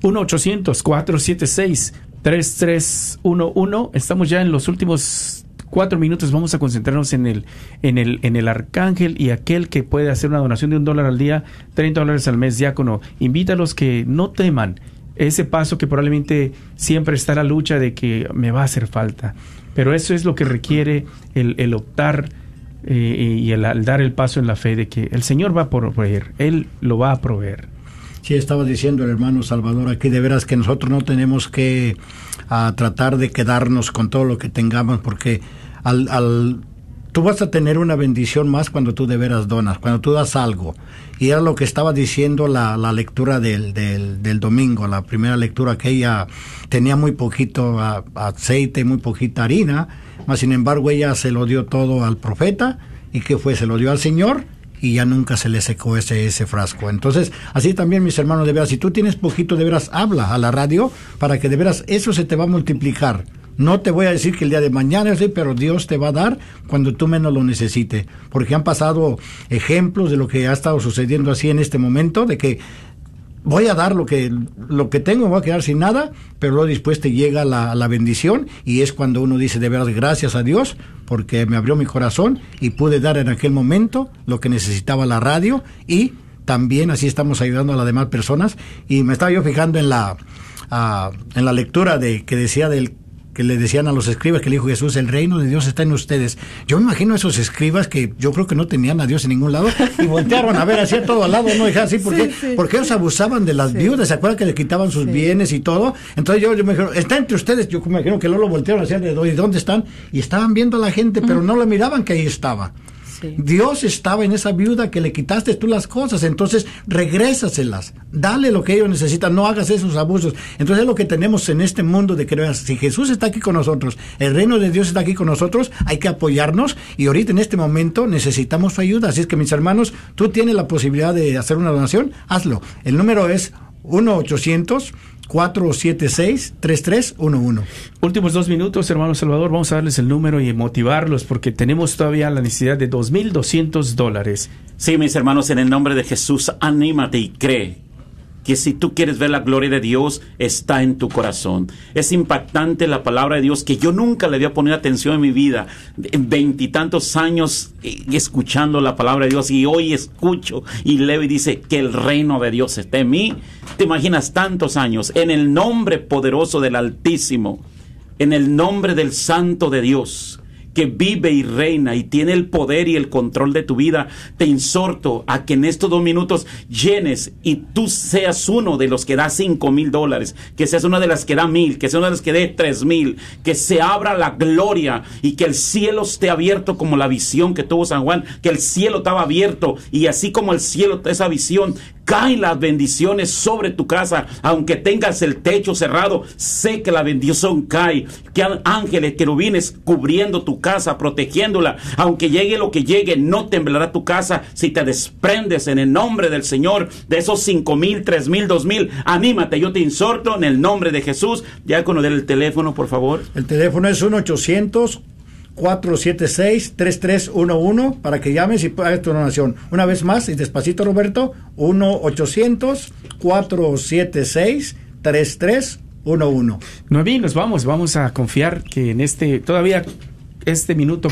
1-800-476-3311. Estamos ya en los últimos cuatro minutos. Vamos a concentrarnos en el, en el, en el arcángel y aquel que puede hacer una donación de un dólar al día, 30 dólares al mes, diácono. Invita a los que no teman ese paso que probablemente siempre está la lucha de que me va a hacer falta. Pero eso es lo que requiere el, el optar eh, y el, al dar el paso en la fe de que el Señor va a proveer, Él lo va a proveer. Sí, estaba diciendo el hermano Salvador aquí de veras que nosotros no tenemos que a, tratar de quedarnos con todo lo que tengamos porque al, al, tú vas a tener una bendición más cuando tú de veras donas, cuando tú das algo. Y era lo que estaba diciendo la, la lectura del, del, domingo, la primera lectura que ella tenía muy poquito aceite, muy poquita harina, mas sin embargo ella se lo dio todo al profeta y que fue, se lo dio al Señor y ya nunca se le secó ese, ese frasco. Entonces, así también, mis hermanos, de veras, si tú tienes poquito, de veras, habla a la radio para que de veras eso se te va a multiplicar. No te voy a decir que el día de mañana sí, pero Dios te va a dar cuando tú menos lo necesites. Porque han pasado ejemplos de lo que ha estado sucediendo así en este momento, de que voy a dar lo que, lo que tengo, voy a quedar sin nada, pero luego después te llega la, la, bendición y es cuando uno dice de veras gracias a Dios porque me abrió mi corazón y pude dar en aquel momento lo que necesitaba la radio y también así estamos ayudando a las demás personas y me estaba yo fijando en la, uh, en la lectura de que decía del que le decían a los escribas que le dijo Jesús, el reino de Dios está en ustedes. Yo me imagino a esos escribas que yo creo que no tenían a Dios en ningún lado y voltearon a ver así a todo al lado, no dejaban así, porque, sí, sí. porque ellos abusaban de las viudas, ¿se acuerdan que le quitaban sus bienes y todo? Entonces yo, yo me dijeron, está entre ustedes, yo me imagino que no lo voltearon hacia de dónde están y estaban viendo a la gente, pero no la miraban que ahí estaba. Dios estaba en esa viuda que le quitaste tú las cosas, entonces regrésaselas, dale lo que ellos necesitan, no hagas esos abusos. Entonces es lo que tenemos en este mundo de que si Jesús está aquí con nosotros, el reino de Dios está aquí con nosotros, hay que apoyarnos y ahorita en este momento necesitamos su ayuda. Así es que mis hermanos, tú tienes la posibilidad de hacer una donación, hazlo. El número es 1 800 476-3311. Últimos dos minutos, hermano Salvador. Vamos a darles el número y motivarlos porque tenemos todavía la necesidad de 2.200 dólares. Sí, mis hermanos, en el nombre de Jesús, anímate y cree que si tú quieres ver la gloria de Dios, está en tu corazón. Es impactante la palabra de Dios que yo nunca le había poner atención en mi vida. Veintitantos años eh, escuchando la palabra de Dios y hoy escucho y leo y dice que el reino de Dios está en mí. Te imaginas tantos años en el nombre poderoso del Altísimo, en el nombre del Santo de Dios que vive y reina y tiene el poder y el control de tu vida, te exhorto a que en estos dos minutos llenes y tú seas uno de los que da cinco mil dólares, que seas una de las que da mil, que seas una de las que dé tres mil, que se abra la gloria y que el cielo esté abierto como la visión que tuvo San Juan, que el cielo estaba abierto y así como el cielo, esa visión, caen las bendiciones sobre tu casa, aunque tengas el techo cerrado, sé que la bendición cae, que ángeles, querubines cubriendo tu casa, protegiéndola, aunque llegue lo que llegue, no temblará tu casa si te desprendes en el nombre del Señor de esos cinco mil, tres mil, dos mil, anímate, yo te insorto en el nombre de Jesús, ya con el teléfono, por favor. El teléfono es 1 800 476-3311 para que llames y hagas tu donación. Una vez más, y despacito Roberto, 1-800-476-3311. Noemí, nos vamos, vamos a confiar que en este, todavía este minuto